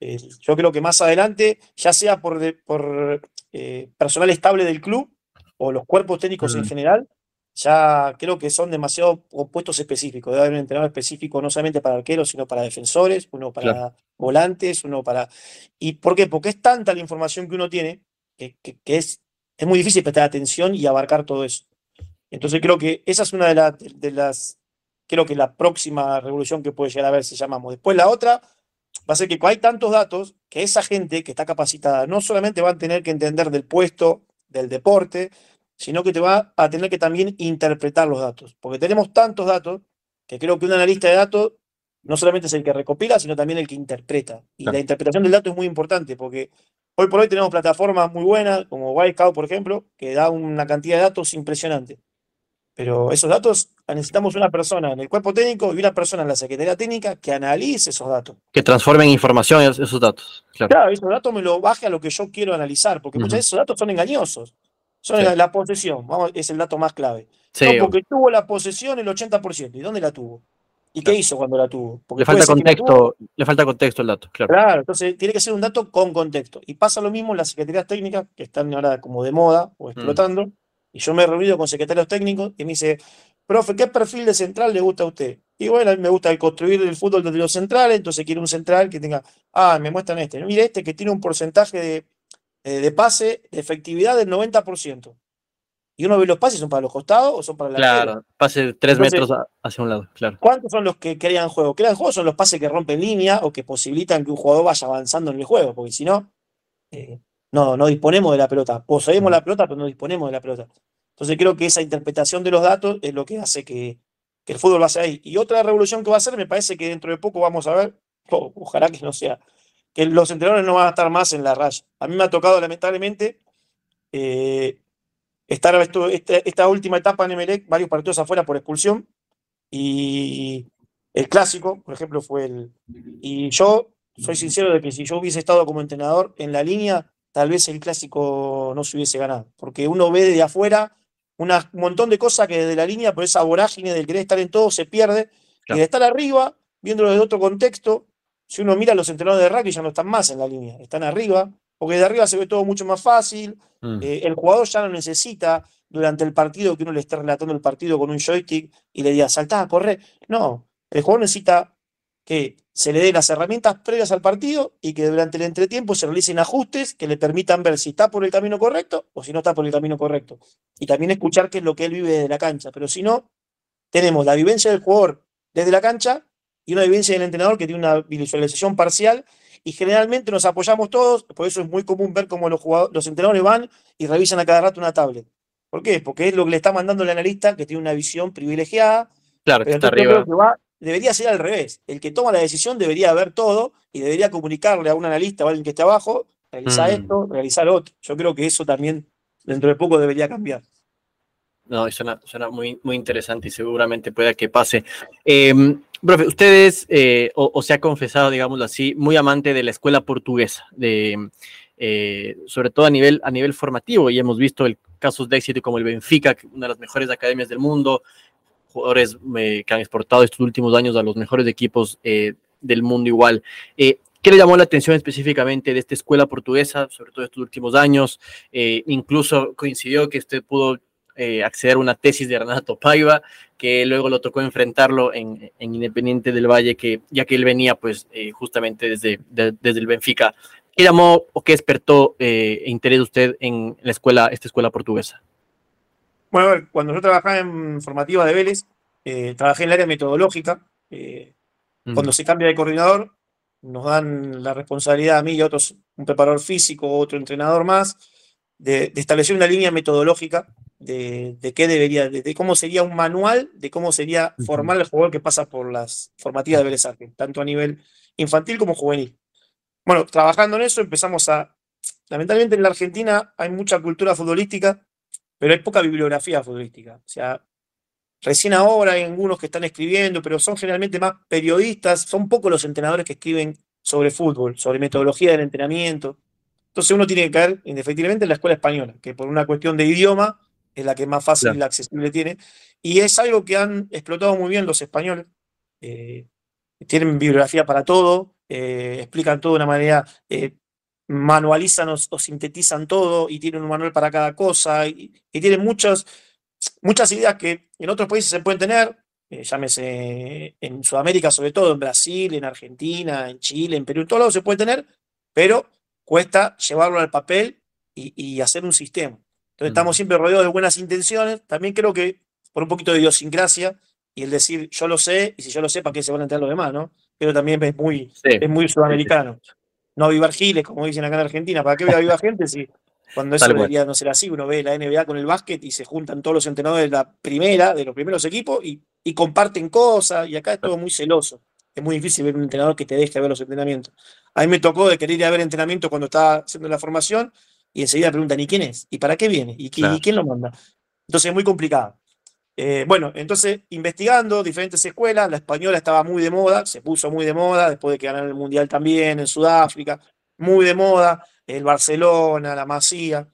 [SPEAKER 2] Eh, yo creo que más adelante, ya sea por, por eh, personal estable del club o los cuerpos técnicos en general, ya creo que son demasiado puestos específicos. Debe haber un entrenador específico no solamente para arqueros, sino para defensores, uno para volantes, uno para. ¿Y por qué? Porque es tanta la información que uno tiene que, es, es muy difícil prestar atención y abarcar todo eso. Entonces creo que esa es una de, de las. Creo que la próxima revolución que puede llegar a ver si llamamos. Después la otra va a ser que hay tantos datos que esa gente que está capacitada no solamente va a tener que entender del puesto, del deporte, sino que te va a tener que también interpretar los datos, porque tenemos tantos datos que creo que un analista de datos no solamente es el que recopila, sino también el que interpreta. Y la interpretación del dato es muy importante, porque hoy por hoy tenemos plataformas muy buenas, como Wisecout, por ejemplo, que da una cantidad de datos impresionante. Pero esos datos necesitamos una persona en el cuerpo técnico y una persona en la Secretaría Técnica que analice esos datos.
[SPEAKER 1] Que transformen información esos datos.
[SPEAKER 2] Claro, esos datos me lo baje a lo que yo quiero analizar, porque muchas veces esos datos son engañosos. Son la, posesión, vamos, es el dato más clave. porque tuvo la posesión el 80%. ¿Y dónde la tuvo? ¿Y qué hizo cuando la tuvo?
[SPEAKER 1] le falta contexto, le falta contexto el dato, claro.
[SPEAKER 2] Claro, entonces tiene que ser un dato con contexto. Y pasa lo mismo en las secretarías técnicas, que están ahora como de moda o mm. explotando. Y yo me he reunido con secretarios técnicos y me dice, profe, ¿qué perfil de central le gusta a usted? Y bueno, a mí me gusta construir el fútbol desde los centrales, entonces quiero un central que tenga, ah, me muestran este. Mire este que tiene un porcentaje de eh, de pase, de efectividad del 90%. Y uno ve los pases, ¿son para los costados o son para la
[SPEAKER 1] Claro, pase tres metros hacia un lado, claro.
[SPEAKER 2] ¿Cuántos son los que crean juego? Crean juego son los pases que rompen línea o que posibilitan que un jugador vaya avanzando en el juego, porque si no, eh, no, no disponemos de la pelota. Poseemos la pelota, pero no disponemos de la pelota. Entonces creo que esa interpretación de los datos es lo que hace que, el fútbol va a ser ahí. Y otra revolución que va a ser, me parece que dentro de poco vamos a ver, ojalá que no sea que los entrenadores no van a estar más en la raya. A mí me ha tocado, lamentablemente, eh, estar este, esta, última etapa en Emelec, varios partidos afuera por expulsión, y el clásico, por ejemplo, fue el... Y yo soy sincero de que si yo hubiese estado como entrenador en la línea, tal vez el clásico no se hubiese ganado, porque uno ve desde afuera un montón de cosas que desde la línea, por esa vorágine del querer estar en todo, se pierde, y de estar arriba, viéndolo desde otro contexto, si uno mira los entrenadores de rugby ya no están más en la línea, están arriba, porque de arriba se ve todo mucho más fácil, mm. eh, el jugador ya no necesita durante el partido que uno le esté relatando el partido con un joystick y le diga, saltá, corre. No, el jugador necesita que se le den las herramientas previas al partido y que durante el entretiempo se realicen ajustes que le permitan ver si está por el camino correcto o si no está por el camino correcto. Y también escuchar qué es lo que él vive de la cancha. Pero si no, tenemos la vivencia del jugador desde la cancha y una vivencia del entrenador que tiene una visualización parcial y generalmente nos apoyamos todos, por eso es muy común ver cómo los, jugadores, los entrenadores van y revisan a cada rato una tablet. ¿Por qué? Porque es lo que le está mandando el analista que tiene una visión privilegiada.
[SPEAKER 1] Claro, que está arriba
[SPEAKER 2] debería ser al revés. El que toma la decisión debería ver todo y debería comunicarle a un analista o a alguien que esté abajo, realizar mm. esto, realizar otro. Yo creo que eso también dentro de poco debería cambiar.
[SPEAKER 1] No, suena, suena muy, muy interesante y seguramente pueda que pase. Em, profe, ustedes, eh, o, se ha confesado, digámoslo así, muy amante de la escuela portuguesa, de, eh, sobre todo a nivel, a nivel formativo, y hemos visto el, casos de éxito como el Benfica, una de las mejores academias del mundo, jugadores eh, que han exportado estos últimos años a los mejores equipos eh, del mundo igual. Eh, ¿Qué le llamó la atención específicamente de esta escuela portuguesa, sobre todo estos últimos años? incluso coincidió que usted pudo acceder a una tesis de Renato Paiva, que luego lo tocó enfrentarlo en, Independiente del Valle, que ya que él venía pues justamente desde, desde el Benfica. ¿Qué llamó o qué despertó interés usted en la escuela, esta escuela portuguesa?
[SPEAKER 2] Bueno, cuando yo trabajaba en formativa de Vélez, eh, trabajé en el área metodológica. Eh, cuando se cambia de coordinador, nos dan la responsabilidad a mí y a otros, un preparador físico, otro entrenador más, de, establecer una línea metodológica de, qué debería, de, cómo sería un manual, de cómo sería formar el jugador que pasa por las formativas de Vélez Arque, tanto a nivel infantil como juvenil. Bueno, trabajando en eso empezamos a, lamentablemente en la Argentina hay mucha cultura futbolística pero hay poca bibliografía futbolística. O sea, recién ahora hay algunos que están escribiendo, pero son generalmente más periodistas, son pocos los entrenadores que escriben sobre fútbol, sobre metodología del entrenamiento. Entonces uno tiene que caer indefectiblemente en la escuela española, que por una cuestión de idioma es la que más fácil y accesible tiene. Y es algo que han explotado muy bien los españoles. Eh, tienen bibliografía para todo, eh, explican todo de una manera eh, manualizan o, sintetizan todo y tienen un manual para cada cosa y, tienen muchas, muchas ideas que en otros países se pueden tener, eh, llámese en Sudamérica sobre todo, en Brasil, en Argentina, en Chile, en Perú, en todos lados se puede tener, pero cuesta llevarlo al papel y, hacer un sistema. Entonces estamos siempre rodeados de buenas intenciones, también creo que por un poquito de idiosincrasia y el decir yo lo sé, y si yo lo sé, ¿para qué se van a enterar los demás? ¿no? Pero también es muy, es muy sudamericano no avivar giles, como dicen acá en Argentina. ¿Para qué voy a avivar gente si cuando eso debería no ser así? Uno ve la NBA con el básquet y se juntan todos los entrenadores de la primera, de los primeros equipos, y, comparten cosas, y acá es todo muy celoso. Es muy difícil ver un entrenador que te deje ver los entrenamientos. A mí me tocó de querer ir a ver entrenamiento cuando estaba haciendo la formación, y enseguida preguntan, ¿y quién es? ¿Y para qué viene? ¿Y, ¿y quién lo manda? Entonces es muy complicado. Eh, bueno, entonces investigando diferentes escuelas, la española estaba muy de moda, se puso muy de moda después de que ganaron el Mundial también en Sudáfrica, muy de moda, el Barcelona, la Masía.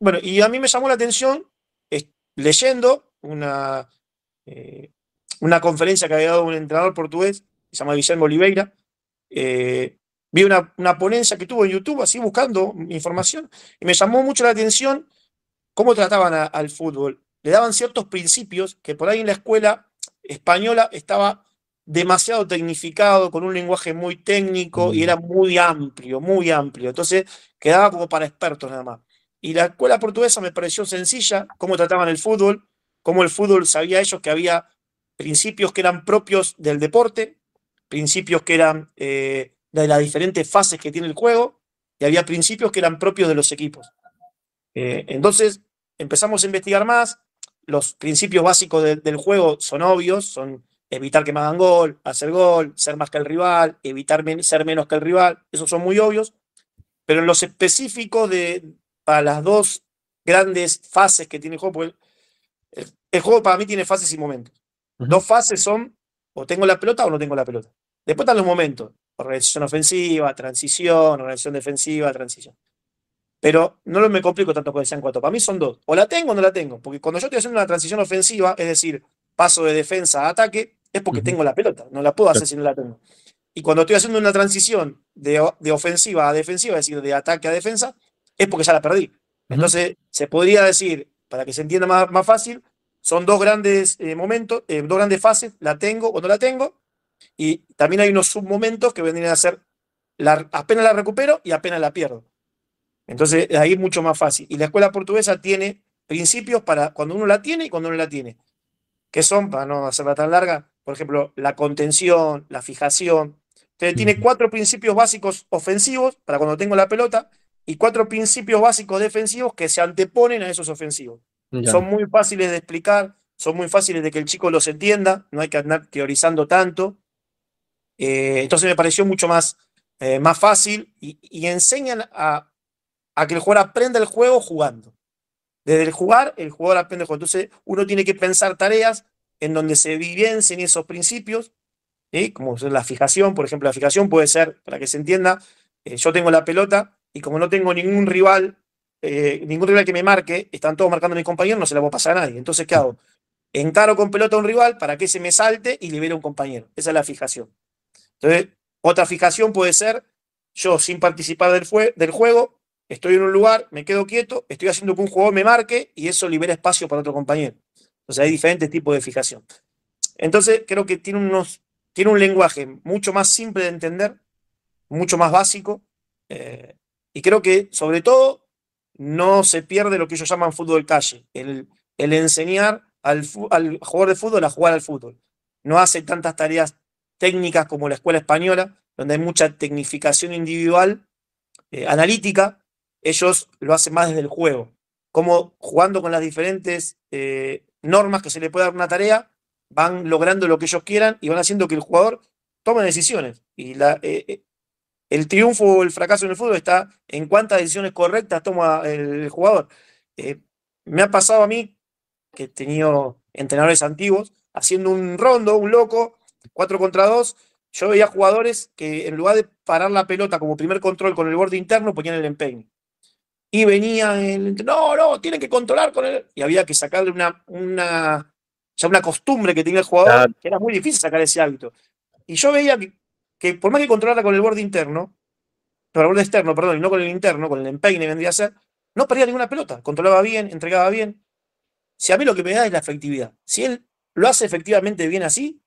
[SPEAKER 2] Bueno, y a mí me llamó la atención leyendo una, eh, una conferencia que había dado un entrenador portugués, se llama Guillermo Oliveira. Eh, vi una, una, ponencia que tuvo en YouTube, así buscando información, y me llamó mucho la atención cómo trataban al fútbol le daban ciertos principios que por ahí en la escuela española estaba demasiado tecnificado, con un lenguaje muy técnico y era muy amplio, muy amplio. Entonces quedaba como para expertos nada más. Y la escuela portuguesa me pareció sencilla, cómo trataban el fútbol, cómo el fútbol sabía ellos que había principios que eran propios del deporte, principios que eran eh, de las diferentes fases que tiene el juego, y había principios que eran propios de los equipos. Eh, entonces empezamos a investigar más, los principios básicos del juego son obvios, son evitar que me hagan gol, hacer gol, ser más que el rival, evitar ser menos que el rival, esos son muy obvios, pero en los específicos de para las dos grandes fases que tiene el juego, el, el, juego para mí tiene fases y momentos. Dos fases son o tengo la pelota o no tengo la pelota. Después están los momentos, organización ofensiva, transición, organización defensiva, transición. Pero no me complico tanto con el sean cuatro. Para mí son dos. O la tengo o no la tengo. Porque cuando yo estoy haciendo una transición ofensiva, es decir, paso de defensa a ataque, es porque tengo la pelota. No la puedo hacer si no la tengo. y cuando estoy haciendo una transición de, ofensiva a defensiva, es decir, de ataque a defensa, es porque ya la perdí. Entonces, se podría decir, para que se entienda más, más fácil, son dos grandes eh, momentos, eh, dos grandes fases, la tengo o no la tengo, y también hay unos submomentos que vendrían a ser, la, apenas la recupero y apenas la pierdo. Entonces, ahí es mucho más fácil. Y la escuela portuguesa tiene principios para cuando uno la tiene y cuando no la tiene. que son, para no hacerla tan larga? Por ejemplo, la contención, la fijación. Entonces, tiene cuatro principios básicos ofensivos para cuando tengo la pelota y cuatro principios básicos defensivos que se anteponen a esos ofensivos. Son muy fáciles de explicar, son muy fáciles de que el chico los entienda, no hay que andar teorizando tanto. Eh, entonces me pareció mucho más, eh, más fácil y, enseñan a, a, que el jugador aprenda el juego jugando. Desde el jugar, el jugador aprende el juego. Entonces uno tiene que pensar tareas en donde se vivencien esos principios, como la fijación, por ejemplo, la fijación puede ser, para que se entienda, eh, yo tengo la pelota y como no tengo ningún rival eh, ningún rival que me marque, están todos marcando a mis compañeros, no se la voy a pasar a nadie. Entonces, ¿qué hago? Encaro con pelota a un rival para que se me salte y libere a un compañero. Esa es la fijación. Entonces, otra fijación puede ser, yo sin participar del juego, estoy en un lugar, me quedo quieto, estoy haciendo que un jugador me marque y eso libera espacio para otro compañero. Entonces, hay diferentes tipos de fijación. Entonces, creo que tiene, unos, tiene un lenguaje mucho más simple de entender, mucho más básico, eh, y creo que, sobre todo, no se pierde lo que ellos llaman fútbol calle, el, el enseñar al, al, jugador de fútbol a jugar al fútbol. No hace tantas tareas técnicas como la escuela española, donde hay mucha tecnificación individual, eh, analítica, ellos lo hacen más desde el juego, como jugando con las diferentes eh, normas que se le puede dar una tarea, van logrando lo que ellos quieran y van haciendo que el jugador tome decisiones. Y la, eh, el triunfo o el fracaso en el fútbol está en cuántas decisiones correctas toma el jugador. Eh, me ha pasado a mí, que he tenido entrenadores antiguos, haciendo un rondo, un loco, cuatro contra dos, yo veía jugadores que en lugar de parar la pelota como primer control con el borde interno, ponían el empeño. Y venía el, no, no, tienen que controlar con él. Y había que sacarle una, una, ya una costumbre que tenía el jugador, que era muy difícil sacar ese hábito. Y yo veía que que por más que controlara con el borde interno, con el borde externo, perdón, y no con el interno, con el empeine vendría a ser, no perdía ninguna pelota, controlaba bien, entregaba bien. Si a mí lo que me da es la efectividad. Si él lo hace efectivamente bien así,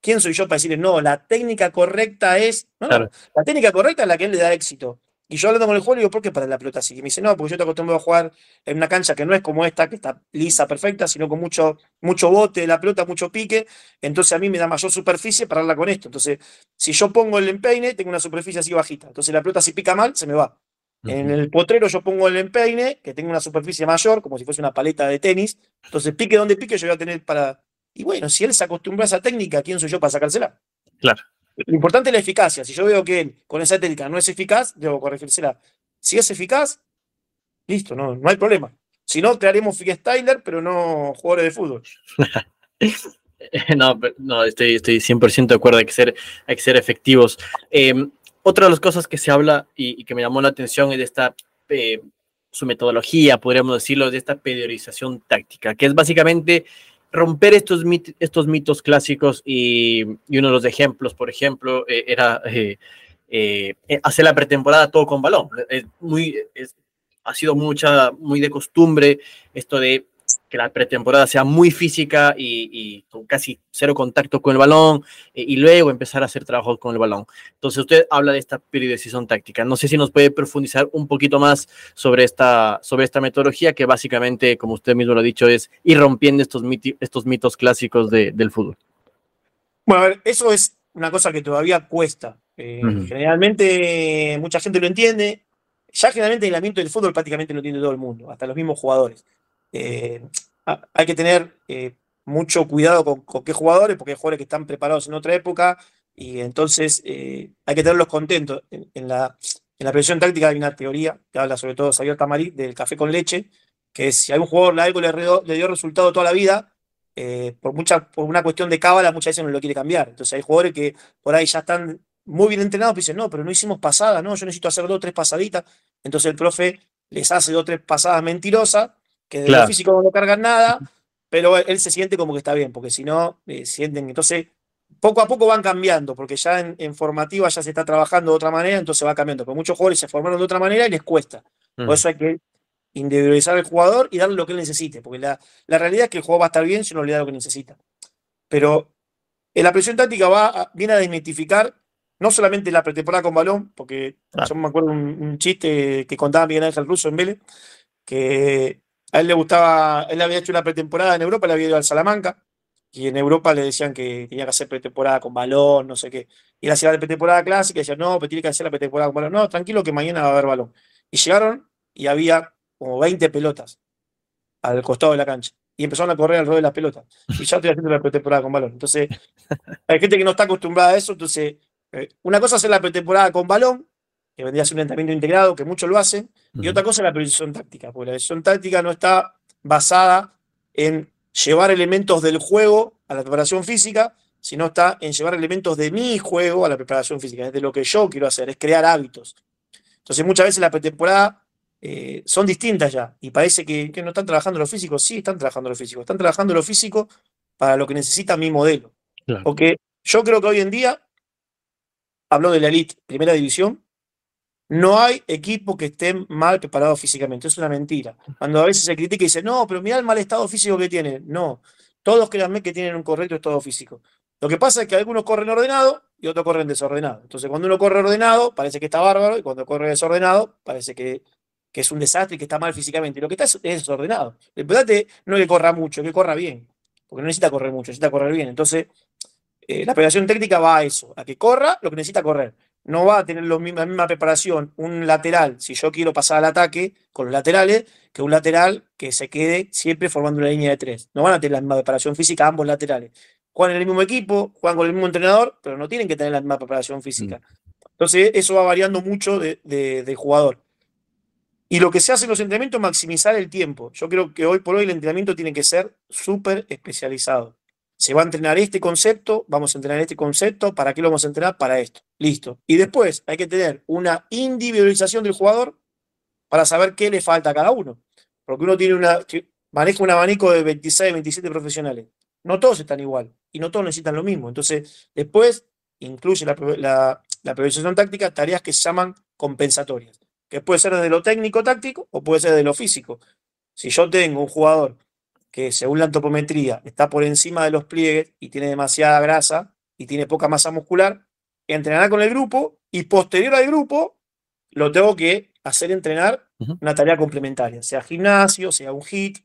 [SPEAKER 2] ¿quién soy yo para decirle, no, la técnica correcta es. No, la técnica correcta es la que él le da éxito. Y yo hablando con el juego le digo, ¿por qué para la pelota así? Y me dice, no, porque yo te acostumbro a jugar en una cancha que no es como esta, que está lisa, perfecta, sino con mucho, mucho bote de la pelota, mucho pique. Entonces a mí me da mayor superficie para pararla con esto. Entonces, si yo pongo el empeine, tengo una superficie así bajita. Entonces la pelota si pica mal, se me va. En el potrero yo pongo el empeine, que tengo una superficie mayor, como si fuese una paleta de tenis. Entonces, pique donde pique, yo voy a tener para. Y bueno, si él se acostumbra a esa técnica, ¿quién soy yo para sacársela?
[SPEAKER 1] Claro.
[SPEAKER 2] Lo importante es la eficacia. Si yo veo que él con esa técnica no es eficaz, debo corregírsela. Si es eficaz, listo, no, no hay problema. Si no, crearemos freestyler, pero no jugadores de fútbol. <laughs>
[SPEAKER 1] no, no, estoy, estoy 100% de acuerdo, hay que ser, hay que ser efectivos. Em, otra de las cosas que se habla y, que me llamó la atención es esta, eh, su metodología, podríamos decirlo, de esta periodización táctica, que es básicamente romper estos, estos mitos clásicos y, uno de los ejemplos, por ejemplo, eh, era eh, eh, hacer la pretemporada todo con balón. Es muy, ha sido mucha, muy de costumbre esto de que la pretemporada sea muy física y, con casi cero contacto con el balón eh, y luego empezar a hacer trabajos con el balón. Entonces usted habla de esta periodización táctica. No sé si nos puede profundizar un poquito más sobre esta, sobre esta metodología que básicamente, como usted mismo lo ha dicho, es ir rompiendo estos, estos mitos clásicos del fútbol.
[SPEAKER 2] Bueno, a ver, eso es una cosa que todavía cuesta. Eh, generalmente mucha gente lo entiende. Ya generalmente el ambiente del fútbol prácticamente lo entiende todo el mundo, hasta los mismos jugadores. Eh, hay que tener eh, mucho cuidado con, qué jugadores, porque hay jugadores que están preparados en otra época y entonces eh, hay que tenerlos contentos. En, la, presión táctica hay una teoría que habla sobre todo Xavier Tamarí del café con leche, que es si a un jugador algo le, le dio resultado toda la vida, por, mucha, por una cuestión de cábala muchas veces no lo quiere cambiar. Entonces hay jugadores que por ahí ya están muy bien entrenados, pero dicen, no, pero no hicimos pasada, no, yo necesito hacer dos tres pasaditas. Entonces el profe les hace dos tres pasadas mentirosas que de lo físico no cargan nada, pero él se siente como que está bien, porque si no, eh, sienten. Entonces, poco a poco van cambiando, porque ya en, formativa ya se está trabajando de otra manera, entonces va cambiando. Pero muchos jugadores se formaron de otra manera y les cuesta. Por mm. eso hay que individualizar al jugador y darle lo que él necesite, porque la, realidad es que el juego va a estar bien si no le da lo que necesita. Pero en la presión táctica va viene a desmitificar no solamente la pretemporada con balón, porque yo me acuerdo un, un, chiste que contaba Miguel Ángel Russo en Vélez, que a él le gustaba, él había hecho una pretemporada en Europa, le había ido al Salamanca, y en Europa le decían que tenía que hacer pretemporada con balón, no sé qué. Y él hacía la pretemporada clásica y decía, no, pero tiene que hacer la pretemporada con balón. No, tranquilo que mañana va a haber balón. Y llegaron y había como 20 pelotas al costado de la cancha. Y empezaron a correr alrededor de las pelotas. Y ya estoy haciendo la pretemporada con balón. Entonces, hay gente que no está acostumbrada a eso. Entonces, eh, una cosa es hacer la pretemporada con balón, que vendría a ser un entrenamiento integrado, que muchos lo hacen, y otra cosa es la precisión táctica, porque la precisión táctica no está basada en llevar elementos del juego a la preparación física, sino está en llevar elementos de mi juego a la preparación física, es de lo que yo quiero hacer, es crear hábitos. Entonces muchas veces la pretemporada eh, son distintas ya, y parece que, no están trabajando lo físico, sí están trabajando lo físico, están trabajando lo físico para lo que necesita mi modelo. Porque yo creo que hoy en día, hablo de la elite, primera división, no hay equipo que esté mal preparado físicamente, es una mentira. Cuando a veces se critica y dice, no, pero mira el mal estado físico que tiene. No, todos créanme que tienen un correcto estado físico. Lo que pasa es que algunos corren ordenado y otros corren desordenado. Entonces, cuando uno corre ordenado, parece que está bárbaro, y cuando corre desordenado, parece que, que es un desastre y que está mal físicamente. Y lo que está es, desordenado. El no que corra mucho, que corra bien. Porque no necesita correr mucho, necesita correr bien. Entonces, eh, la operación técnica va a eso, a que corra lo que necesita correr no va a tener la misma preparación un lateral, si yo quiero pasar al ataque con los laterales, que un lateral que se quede siempre formando una línea de tres. No van a tener la misma preparación física ambos laterales. Juegan en el mismo equipo, juegan con el mismo entrenador, pero no tienen que tener la misma preparación física. Mm. Entonces, eso va variando mucho de, jugador. Y lo que se hace en los entrenamientos es maximizar el tiempo. Yo creo que hoy por hoy el entrenamiento tiene que ser súper especializado se va a entrenar este concepto, vamos a entrenar este concepto, ¿para qué lo vamos a entrenar? Para esto. Listo. Y después hay que tener una individualización del jugador para saber qué le falta a cada uno. Porque uno tiene una, maneja un abanico de 26, 27 profesionales. No todos están igual y no todos necesitan lo mismo. Entonces, después incluye la, la, la táctica tareas que se llaman compensatorias, que puede ser desde lo técnico táctico o puede ser de lo físico. Si yo tengo un jugador que según la antropometría está por encima de los pliegues y tiene demasiada grasa y tiene poca masa muscular, entrenará con el grupo y posterior al grupo lo tengo que hacer entrenar una tarea complementaria, sea gimnasio, sea un hit,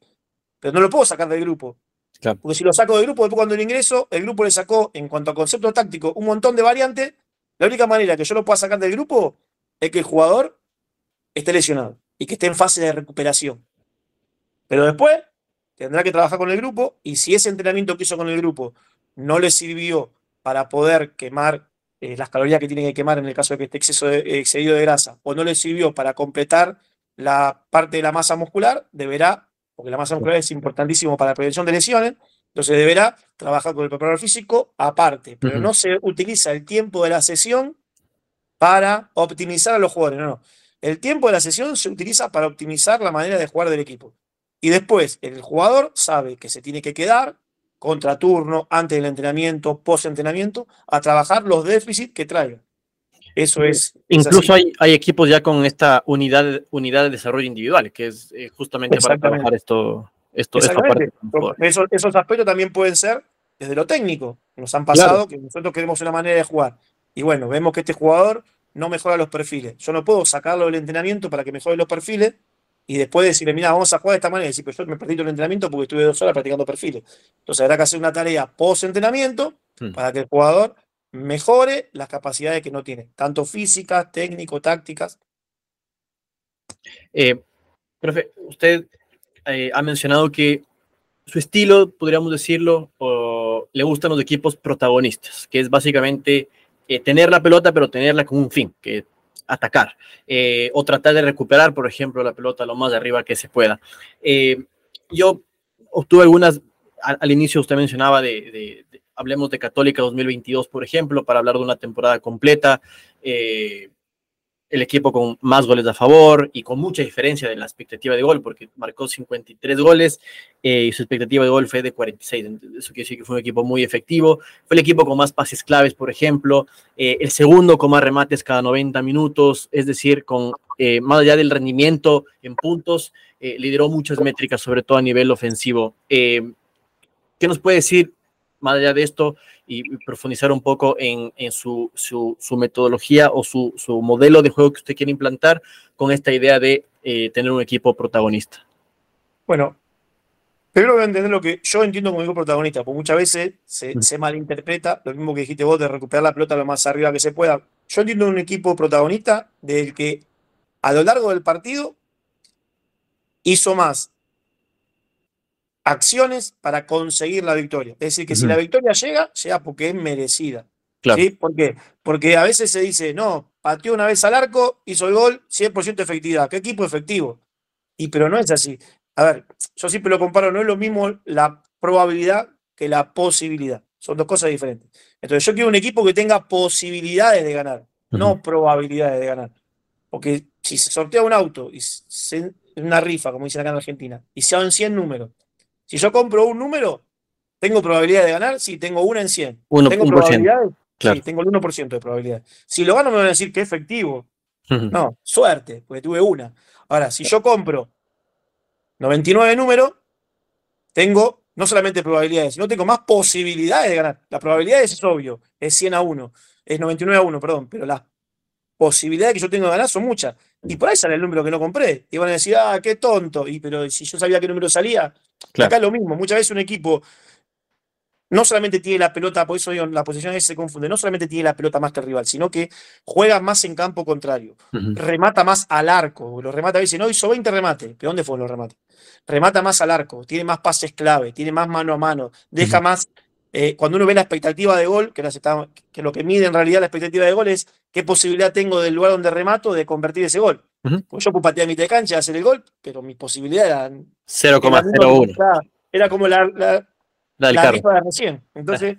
[SPEAKER 2] pero no lo puedo sacar del grupo. Porque si lo saco del grupo, después cuando el ingreso, el grupo le sacó, en cuanto a concepto táctico, un montón de variantes. La única manera que yo lo pueda sacar del grupo es que el jugador esté lesionado y que esté en fase de recuperación. Pero después tendrá que trabajar con el grupo y si ese entrenamiento que hizo con el grupo no le sirvió para poder quemar eh, las calorías que tiene que quemar en el caso de que esté exceso de, excedido de grasa o no le sirvió para completar la parte de la masa muscular, deberá, porque la masa muscular es importantísimo para la prevención de lesiones, entonces deberá trabajar con el preparador físico aparte, pero no se utiliza el tiempo de la sesión para optimizar a los jugadores, no, no. El tiempo de la sesión se utiliza para optimizar la manera de jugar del equipo. Y después el jugador sabe que se tiene que quedar contra turno, antes del entrenamiento, post entrenamiento, a trabajar los déficits que traiga. Eso es.
[SPEAKER 1] Incluso hay, hay, equipos ya con esta unidad, unidad de desarrollo individual, que es eh, justamente para trabajar esto. esto
[SPEAKER 2] esos aspectos también pueden ser desde lo técnico. Nos han pasado que nosotros queremos una manera de jugar. Y bueno, vemos que este jugador no mejora los perfiles. Yo no puedo sacarlo del entrenamiento para que mejore los perfiles y después decirle, mira, vamos a jugar de esta manera, y decir, pero yo me perdí todo el entrenamiento porque estuve dos horas practicando perfiles. Entonces habrá que hacer una tarea post-entrenamiento hmm. para que el jugador mejore las capacidades que no tiene, tanto físicas, técnico, tácticas.
[SPEAKER 1] Eh, profe, usted eh, ha mencionado que su estilo, podríamos decirlo, le gustan los equipos protagonistas, que es básicamente eh, tener la pelota, pero tenerla con un fin, que atacar eh, o tratar de recuperar, por ejemplo, la pelota lo más de arriba que se pueda. Eh, yo obtuve algunas, al, inicio usted mencionaba de, hablemos de Católica 2022, por ejemplo, para hablar de una temporada completa. Eh, el equipo con más goles a favor y con mucha diferencia de la expectativa de gol, porque marcó 53 goles eh, y su expectativa de gol fue de 46. Eso quiere decir que fue un equipo muy efectivo. Fue el equipo con más pases claves, por ejemplo. Eh, el segundo con más remates cada 90 minutos, es decir, con eh, más allá del rendimiento en puntos, lideró muchas métricas, sobre todo a nivel ofensivo. ¿Qué nos puede decir más allá de esto y profundizar un poco en, su, metodología o su, modelo de juego que usted quiere implantar con esta idea de eh, tener un equipo protagonista.
[SPEAKER 2] Bueno, primero voy a entender lo que yo entiendo como equipo protagonista, porque muchas veces se, mm. se, malinterpreta, lo mismo que dijiste vos, de recuperar la pelota lo más arriba que se pueda. Yo entiendo un equipo protagonista del que a lo largo del partido hizo más acciones para conseguir la victoria. Es decir, que si la victoria llega, llega porque es merecida. ¿sí? ¿Por qué? Porque a veces se dice, no, pateó una vez al arco, hizo el gol, 100% efectividad. ¿Qué equipo efectivo? Y pero no es así. A ver, yo siempre lo comparo, no es lo mismo la probabilidad que la posibilidad. Son dos cosas diferentes. Entonces yo quiero un equipo que tenga posibilidades de ganar, no probabilidades de ganar. Porque si se sortea un auto y se, una rifa, como dicen acá en Argentina, y se en 100 números, si yo compro un número, ¿tengo probabilidad de ganar? Sí, tengo una en 100. ¿Tengo probabilidades? Sí, tengo el 1% de probabilidad. Si lo gano, me van a decir que es efectivo. No, suerte, porque tuve una. Ahora, si yo compro 99 números, tengo no solamente probabilidades, sino tengo más posibilidades de ganar. La probabilidad es obvio, es 100 a 1, es 99 a 1, perdón, pero las posibilidades que yo tengo de ganar son muchas. Y por ahí sale el número que no compré. Y van a decir, ah, qué tonto. Y pero si yo sabía qué número salía, Acá es lo mismo, muchas veces un equipo no solamente tiene la pelota, por eso digo, la posición se confunde, no solamente tiene la pelota más que el rival, sino que juega más en campo contrario, remata más al arco, lo remata a veces, no hizo 20 remates, ¿pero dónde fueron los remates? Remata más al arco, tiene más pases clave, tiene más mano a mano, deja más, eh, cuando uno ve la expectativa de gol, que, que, lo que mide en realidad la expectativa de gol es qué posibilidad tengo del lugar donde remato de convertir ese gol. Pues yo puedo patear mitad de cancha, hacer el gol, pero mi posibilidad era 0,01. Era como la, la, la, de recién. Entonces,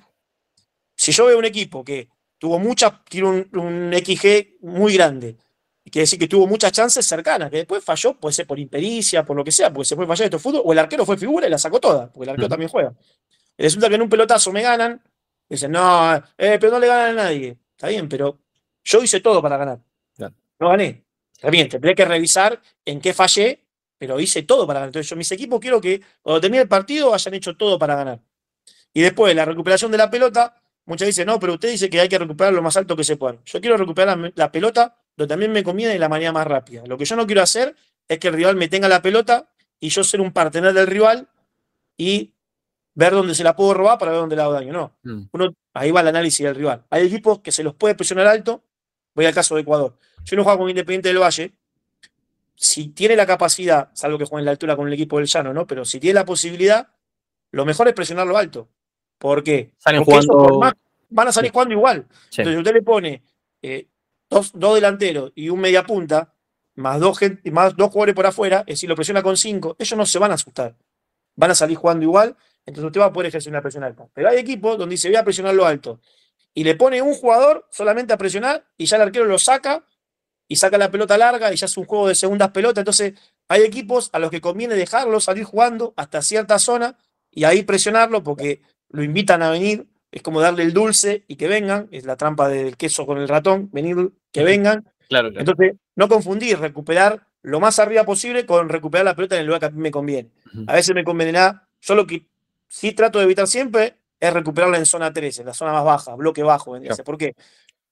[SPEAKER 2] si yo veo un equipo que tuvo muchas, tiene un, XG muy grande, quiere decir que tuvo muchas chances cercanas, que después falló, puede ser por impericia, por lo que sea, porque se puede fallar esto fútbol, o el arquero fue figura y la sacó toda, porque el arquero también juega. Resulta que en un pelotazo me ganan, dicen, no, eh, pero no le ganan a nadie. Está bien, pero yo hice todo para ganar. No gané. Está bien, tendré que revisar en qué fallé, pero hice todo para ganar. Entonces, yo, mis equipos quiero que cuando termine el partido hayan hecho todo para ganar. Y después, la recuperación de la pelota, muchas dicen, no, pero usted dice que hay que recuperar lo más alto que se pueda. Yo quiero recuperar la, pelota donde también me conviene de la manera más rápida. Lo que yo no quiero hacer es que el rival me tenga la pelota y yo ser un partener del rival y ver dónde se la puedo robar para ver dónde le hago daño. No. Mm. Uno, ahí va el análisis del rival. Hay equipos que se los puede presionar alto. Voy al caso de Ecuador. Si uno juega con Independiente del Valle, si tiene la capacidad, salvo que juegue en la altura con el equipo del Llano, ¿no? Pero si tiene la posibilidad, lo mejor es presionarlo alto. ¿Por qué? Porque van a salir jugando igual. Entonces, usted le pone eh, dos, delanteros y un media punta, más dos, más dos jugadores por afuera, es decir, lo presiona con cinco, ellos no se van a asustar. Van a salir jugando igual, entonces usted va a poder ejercer una presión alta. Pero hay equipos donde dice, voy a presionarlo alto. Y le pone un jugador solamente a presionar y ya el arquero lo saca y saca la pelota larga y ya es un juego de segundas pelotas. Entonces, hay equipos a los que conviene dejarlo salir jugando hasta cierta zona y ahí presionarlo porque lo invitan a venir. Es como darle el dulce y que vengan. Es la trampa del queso con el ratón. Venir, que vengan. Claro, Entonces, no confundir, recuperar lo más arriba posible con recuperar la pelota en el lugar que a mí me conviene. A veces me convendrá, yo lo que sí trato de evitar siempre es recuperarla en zona 13, en la zona más baja, bloque bajo. ¿Por qué?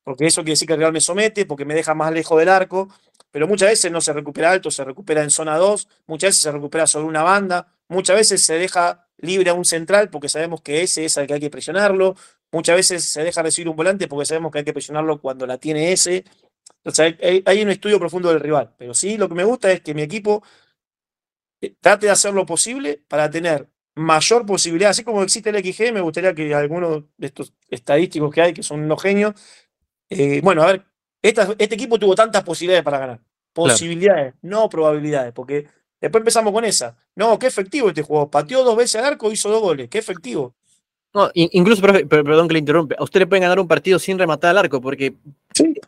[SPEAKER 2] porque eso quiere decir que el Real me somete, porque me deja más lejos del arco, pero muchas veces no se recupera alto, se recupera en zona 2, muchas veces se recupera sobre una banda, muchas veces se deja libre a un central porque sabemos que ese es el que hay que presionarlo, muchas veces se deja recibir un volante porque sabemos que hay que presionarlo cuando la tiene ese. Entonces hay, un estudio profundo del rival, pero sí lo que me gusta es que mi equipo eh, trate de hacer lo posible para tener mayor posibilidad, así como existe el XG, me gustaría que algunos de estos estadísticos que hay, que son unos genios, eh, bueno, a ver, este equipo tuvo tantas posibilidades para ganar. Posibilidades, no probabilidades, porque después empezamos con esa. No, qué efectivo este juego. Pateó dos veces al arco, hizo dos goles. Qué efectivo.
[SPEAKER 1] No, incluso, perdón que le interrumpe, a usted le pueden ganar un partido sin rematar al arco, porque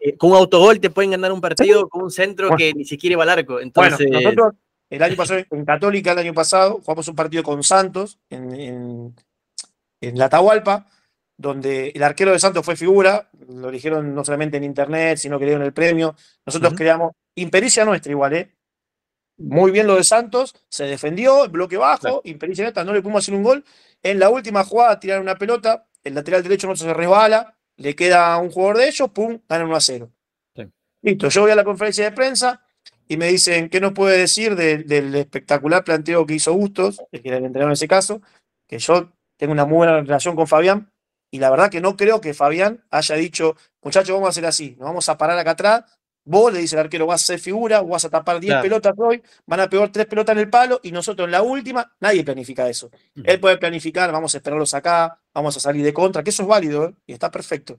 [SPEAKER 1] eh, con un autogol te pueden ganar un partido con un centro que ni siquiera iba al arco. Entonces...
[SPEAKER 2] Bueno, nosotros el año pasado, en Católica, el año pasado, jugamos un partido con Santos en, en, en la Atahualpa, donde el arquero de Santos fue figura, lo eligieron no solamente en internet, sino que le dieron el premio. Nosotros creamos, impericia nuestra igual, ¿eh? Muy bien lo de Santos, se defendió, el bloque bajo, impericia nuestra, no le pudimos hacer un gol. En la última jugada tiraron una pelota, el lateral derecho no se resbala, le queda un jugador de ellos, pum, ganan 1 a 0. Listo, yo voy a la conferencia de prensa y me dicen, ¿qué nos puede decir del espectacular planteo que hizo Bustos, el que le entrenador en ese caso? Que yo tengo una muy buena relación con Fabián, y la verdad que no creo que Fabián haya dicho, muchachos, vamos a hacer así, nos vamos a parar acá atrás, vos le dice el arquero, vas a hacer figura, vas a tapar 10 pelotas hoy, van a pegar 3 pelotas en el palo, y nosotros en la última, nadie planifica eso. Él puede planificar, vamos a esperarlos acá, vamos a salir de contra, que eso es válido, ¿eh? y está perfecto,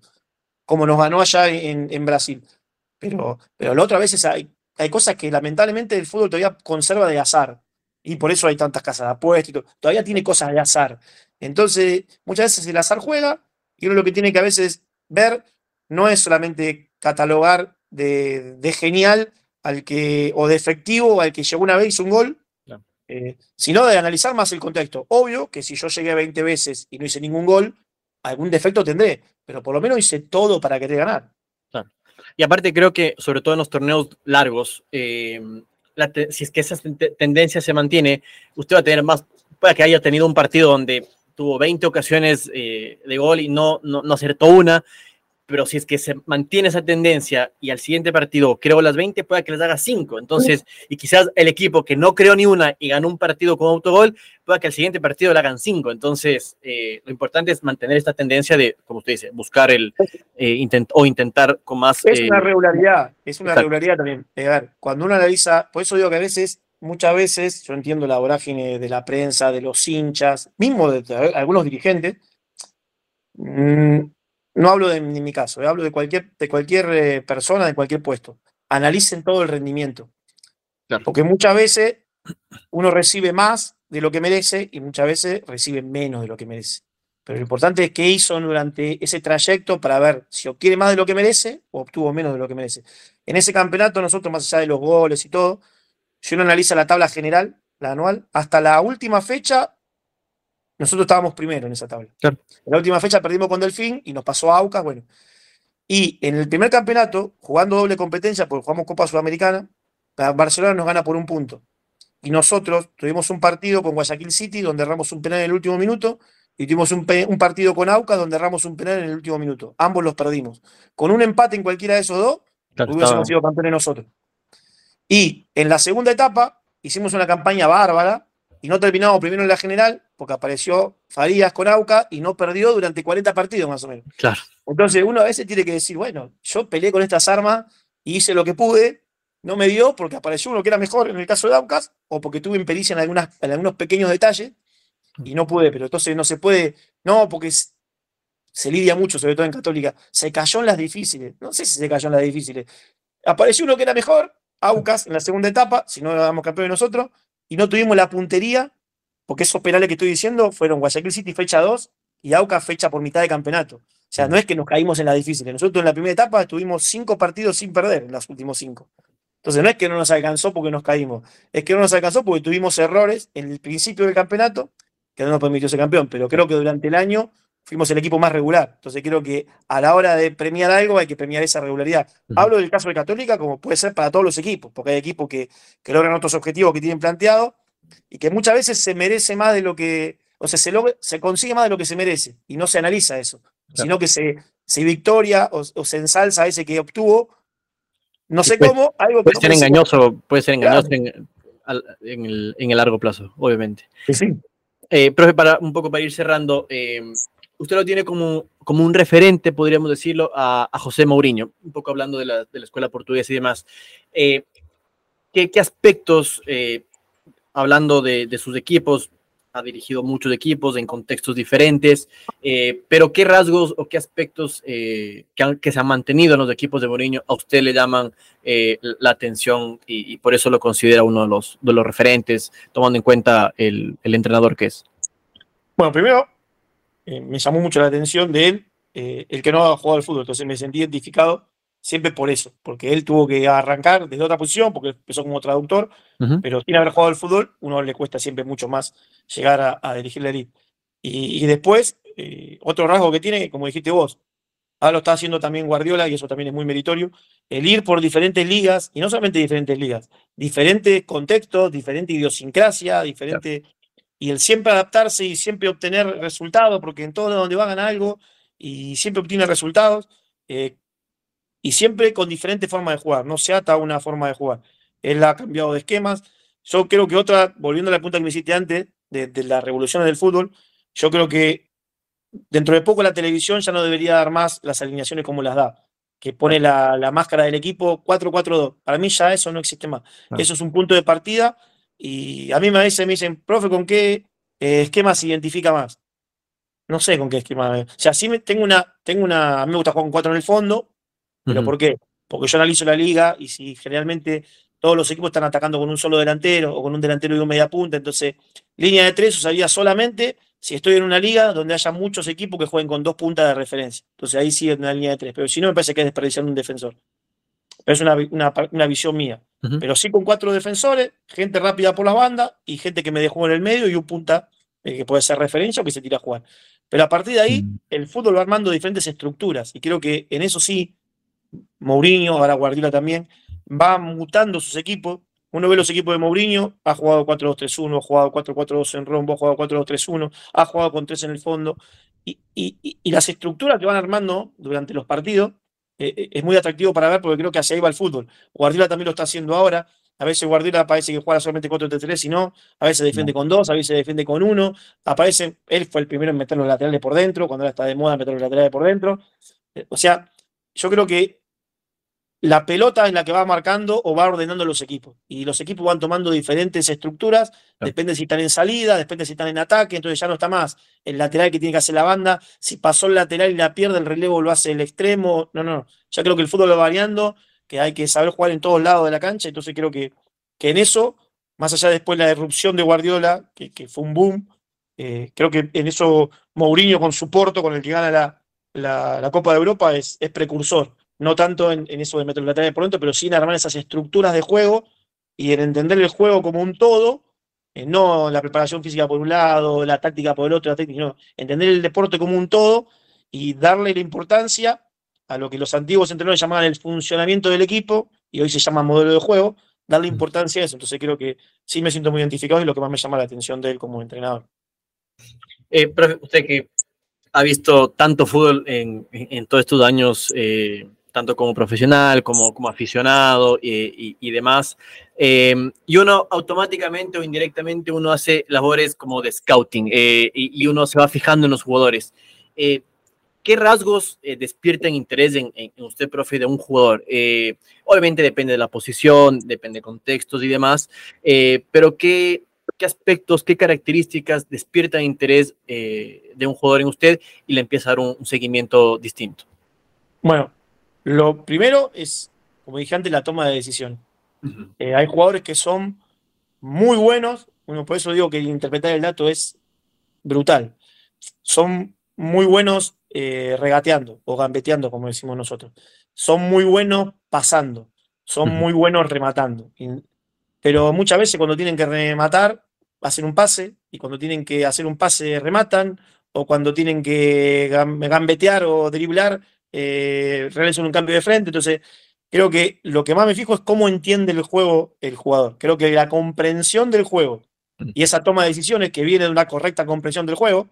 [SPEAKER 2] como nos ganó allá en, Brasil. Pero, pero la otra veces hay, hay cosas que lamentablemente el fútbol todavía conserva de azar. Y por eso hay tantas casas de apuestas y todo. Todavía tiene cosas de azar. Entonces, muchas veces el azar juega y uno lo que tiene que a veces ver no es solamente catalogar de, genial al que, o de efectivo al que llegó una vez hizo un gol, eh, sino de analizar más el contexto. Obvio que si yo llegué 20 veces y no hice ningún gol, algún defecto tendré, pero por lo menos hice todo para querer ganar.
[SPEAKER 1] Y aparte creo que, sobre todo en los torneos largos, eh, si es que esa tendencia se mantiene, usted va a tener más, puede que haya tenido un partido donde tuvo 20 ocasiones eh, de gol y no, no, no, acertó una, pero si es que se mantiene esa tendencia y al siguiente partido creo las 20, puede que les haga 5. Entonces, y quizás el equipo que no creó ni una y ganó un partido con autogol, puede que al siguiente partido le hagan 5. Entonces, eh, lo importante es mantener esta tendencia de, como usted dice, buscar el eh, o intentar con más.
[SPEAKER 2] Es una regularidad, es una regularidad también. A ver, cuando uno analiza, por eso digo que a veces muchas veces, yo entiendo la vorágine de la prensa, de los hinchas, mismo de, algunos dirigentes, mm, no hablo de, mi caso, eh, hablo de cualquier, de cualquier eh, persona, de cualquier puesto. Analicen todo el rendimiento. Porque muchas veces uno recibe más de lo que merece y muchas veces recibe menos de lo que merece. Pero lo importante es qué hizo durante ese trayecto para ver si obtiene más de lo que merece o obtuvo menos de lo que merece. En ese campeonato, nosotros, más allá de los goles y todo, si uno analiza la tabla general, la anual, hasta la última fecha, nosotros estábamos primero en esa tabla. En la última fecha perdimos con Delfín y nos pasó a Aucas, bueno. Y en el primer campeonato, jugando doble competencia, porque jugamos Copa Sudamericana, Barcelona nos gana por un punto. Y nosotros tuvimos un partido con Guayaquil City donde erramos un penal en el último minuto y tuvimos un, partido con Aucas donde erramos un penal en el último minuto. Ambos los perdimos. Con un empate en cualquiera de esos dos, hubiésemos sido campeones nosotros. Y en la segunda etapa hicimos una campaña bárbara y no terminamos primero en la general porque apareció Farías con Auca y no perdió durante 40 partidos más o menos.
[SPEAKER 1] Claro.
[SPEAKER 2] Entonces uno a veces tiene que decir, bueno, yo peleé con estas armas y hice lo que pude, no me dio porque apareció uno que era mejor en el caso de Aucas o porque tuve impericia en, algunas, en algunos pequeños detalles y no pude, pero entonces no se puede, no, porque se lidia mucho, sobre todo en Católica, se cayó en las difíciles, no sé si se cayó en las difíciles, apareció uno que era mejor Aucas en la segunda etapa, si no éramos campeones nosotros, y no tuvimos la puntería, porque esos penales que estoy diciendo fueron Guayaquil City fecha 2 y Aucas fecha por mitad de campeonato. O sea, no es que nos caímos en la difícil. Nosotros en la primera etapa estuvimos cinco partidos sin perder en los últimos cinco. Entonces no es que no nos alcanzó porque nos caímos, es que no nos alcanzó porque tuvimos errores en el principio del campeonato que no nos permitió ser campeón. Pero creo que durante el año fuimos el equipo más regular. Entonces creo que a la hora de premiar algo hay que premiar esa regularidad. Hablo del caso de Católica como puede ser para todos los equipos, porque hay equipos que, logran otros objetivos que tienen planteados y que muchas veces se merece más de lo que, o sea, se, se consigue más de lo que se merece y no se analiza eso, sino que se, se victoria o, se ensalza ese que obtuvo, no sé cómo, algo
[SPEAKER 1] que... Puede ser engañoso, puede ser engañoso en, el, largo plazo, obviamente.
[SPEAKER 2] Sí.
[SPEAKER 1] Eh, profe, para un poco para ir cerrando, eh, usted lo tiene como, como un referente, podríamos decirlo, a, José Mourinho, un poco hablando de la, escuela portuguesa y demás. Eh, ¿qué, aspectos, eh, hablando de, sus equipos, ha dirigido muchos equipos en contextos diferentes, eh, pero qué rasgos o qué aspectos que, se han mantenido en los equipos de Mourinho a usted le llaman la atención y, por eso lo considera uno de los, de los referentes, tomando en cuenta el, el entrenador que es?
[SPEAKER 2] Bueno, primero, eh, me llamó mucho la atención de él, eh, el que no ha jugado al fútbol, entonces me sentí identificado siempre por eso, porque él tuvo que arrancar desde otra posición, porque empezó como traductor, pero sin haber jugado al fútbol, uno le cuesta siempre mucho más llegar a, dirigir la elite. Y, después, eh, otro rasgo que tiene, como dijiste vos, ahora lo está haciendo también Guardiola, y eso también es muy meritorio, el ir por diferentes ligas, y no solamente diferentes ligas, diferentes contextos, diferente idiosincrasia, diferente... Y el siempre adaptarse y siempre obtener resultados, porque en todo donde va a algo y siempre obtiene resultados, eh, y siempre con diferentes formas de jugar, no se ata a una forma de jugar. Él ha cambiado de esquemas. Yo creo que otra, volviendo a la punta que me hiciste antes, de, de las revoluciones del fútbol, yo creo que dentro de poco la televisión ya no debería dar más las alineaciones como las da que pone la, máscara del equipo 4-4-2. Para mí ya eso no existe más. Eso es un punto de partida y a mí me dicen, me dicen, profe, ¿con qué eh, esquema se identifica más? No sé con qué esquema. O sea, sí me, tengo una, tengo una, a mí me gusta jugar con 4 en el fondo, pero ¿por qué? Porque yo analizo la liga y si generalmente todos los equipos están atacando con un solo delantero o con un delantero y un media punta, entonces línea de tres usaría solamente si estoy en una liga donde haya muchos equipos que jueguen con dos puntas de referencia. Entonces ahí sí es una línea de tres. Pero si no, me parece que es desperdiciar un defensor. Pero es una, visión mía. Pero sí con cuatro defensores, gente rápida por las bandas y gente que me dejó en el medio y un punta eh, que puede ser referencia o que se tira a jugar. Pero a partir de ahí, mm. el fútbol va armando diferentes estructuras. Y creo que en eso sí, Mourinho, ahora Guardiola también, va mutando sus equipos uno ve los equipos de Mourinho, ha jugado 4-2-3-1, ha jugado 4-4-2 en rombo, ha jugado 4-2-3-1, ha jugado con tres en el fondo. Y, las estructuras que van armando durante los partidos eh, eh, es muy atractivo para ver porque creo que hacia ahí va el fútbol. Guardiola también lo está haciendo ahora. A veces Guardiola parece que juega solamente 4-3-3 y no. A veces defiende con dos, a veces defiende con uno. Aparece, él fue el primero en meter los laterales por dentro, cuando ahora está de moda meter los laterales por dentro. Eh, o sea, yo creo que la pelota es la que va marcando o va ordenando los equipos. Y los equipos van tomando diferentes estructuras, depende si están en salida, depende si están en ataque, entonces ya no está más el lateral que tiene que hacer la banda, si pasó el lateral y la pierde, el relevo lo hace el extremo, no, no, ya creo que el fútbol va variando, que hay que saber jugar en todos lados de la cancha, entonces creo que, que en eso, más allá después de la erupción de Guardiola, que, fue un boom, eh, creo que en eso Mourinho con su Porto, con el que gana la, la, Copa de Europa, es, es precursor no tanto en, eso de meter la de pronto, pero sí en armar esas estructuras de juego y en entender el juego como un todo, eh, no la preparación física por un lado, la táctica por el otro, la técnica, no, entender el deporte como un todo y darle la importancia a lo que los antiguos entrenadores llamaban el funcionamiento del equipo, y hoy se llama modelo de juego, darle importancia a eso. Entonces creo que sí me siento muy identificado y lo que más me llama la atención de él como entrenador.
[SPEAKER 1] Eh, usted que ha visto tanto fútbol en, todos estos años, eh, tanto como profesional como como aficionado y, demás. Em, y uno automáticamente o indirectamente uno hace labores como de scouting eh, y, uno se va fijando en los jugadores. Eh, ¿Qué rasgos eh, despiertan interés en, usted, profe, de un jugador? obviamente depende de la posición, depende de contextos y demás, pero ¿qué, ¿qué aspectos, qué características despiertan interés de un jugador en usted y le empieza a dar un seguimiento distinto?
[SPEAKER 2] Bueno, lo primero es, como dije antes, la toma de decisión. Eh, hay jugadores que son muy buenos, bueno, por eso digo que interpretar el dato es brutal. Son muy buenos eh, regateando o gambeteando, como decimos nosotros. Son muy buenos pasando, son muy buenos rematando. Pero muchas veces cuando tienen que rematar, hacen un pase, y cuando tienen que hacer un pase, rematan, o cuando tienen que gambetear o driblar, eh, realizan un cambio de frente. Entonces, creo que lo que más me fijo es cómo entiende el juego el jugador. Creo que la comprensión del juego mm. y esa toma de decisiones que viene de una correcta comprensión del juego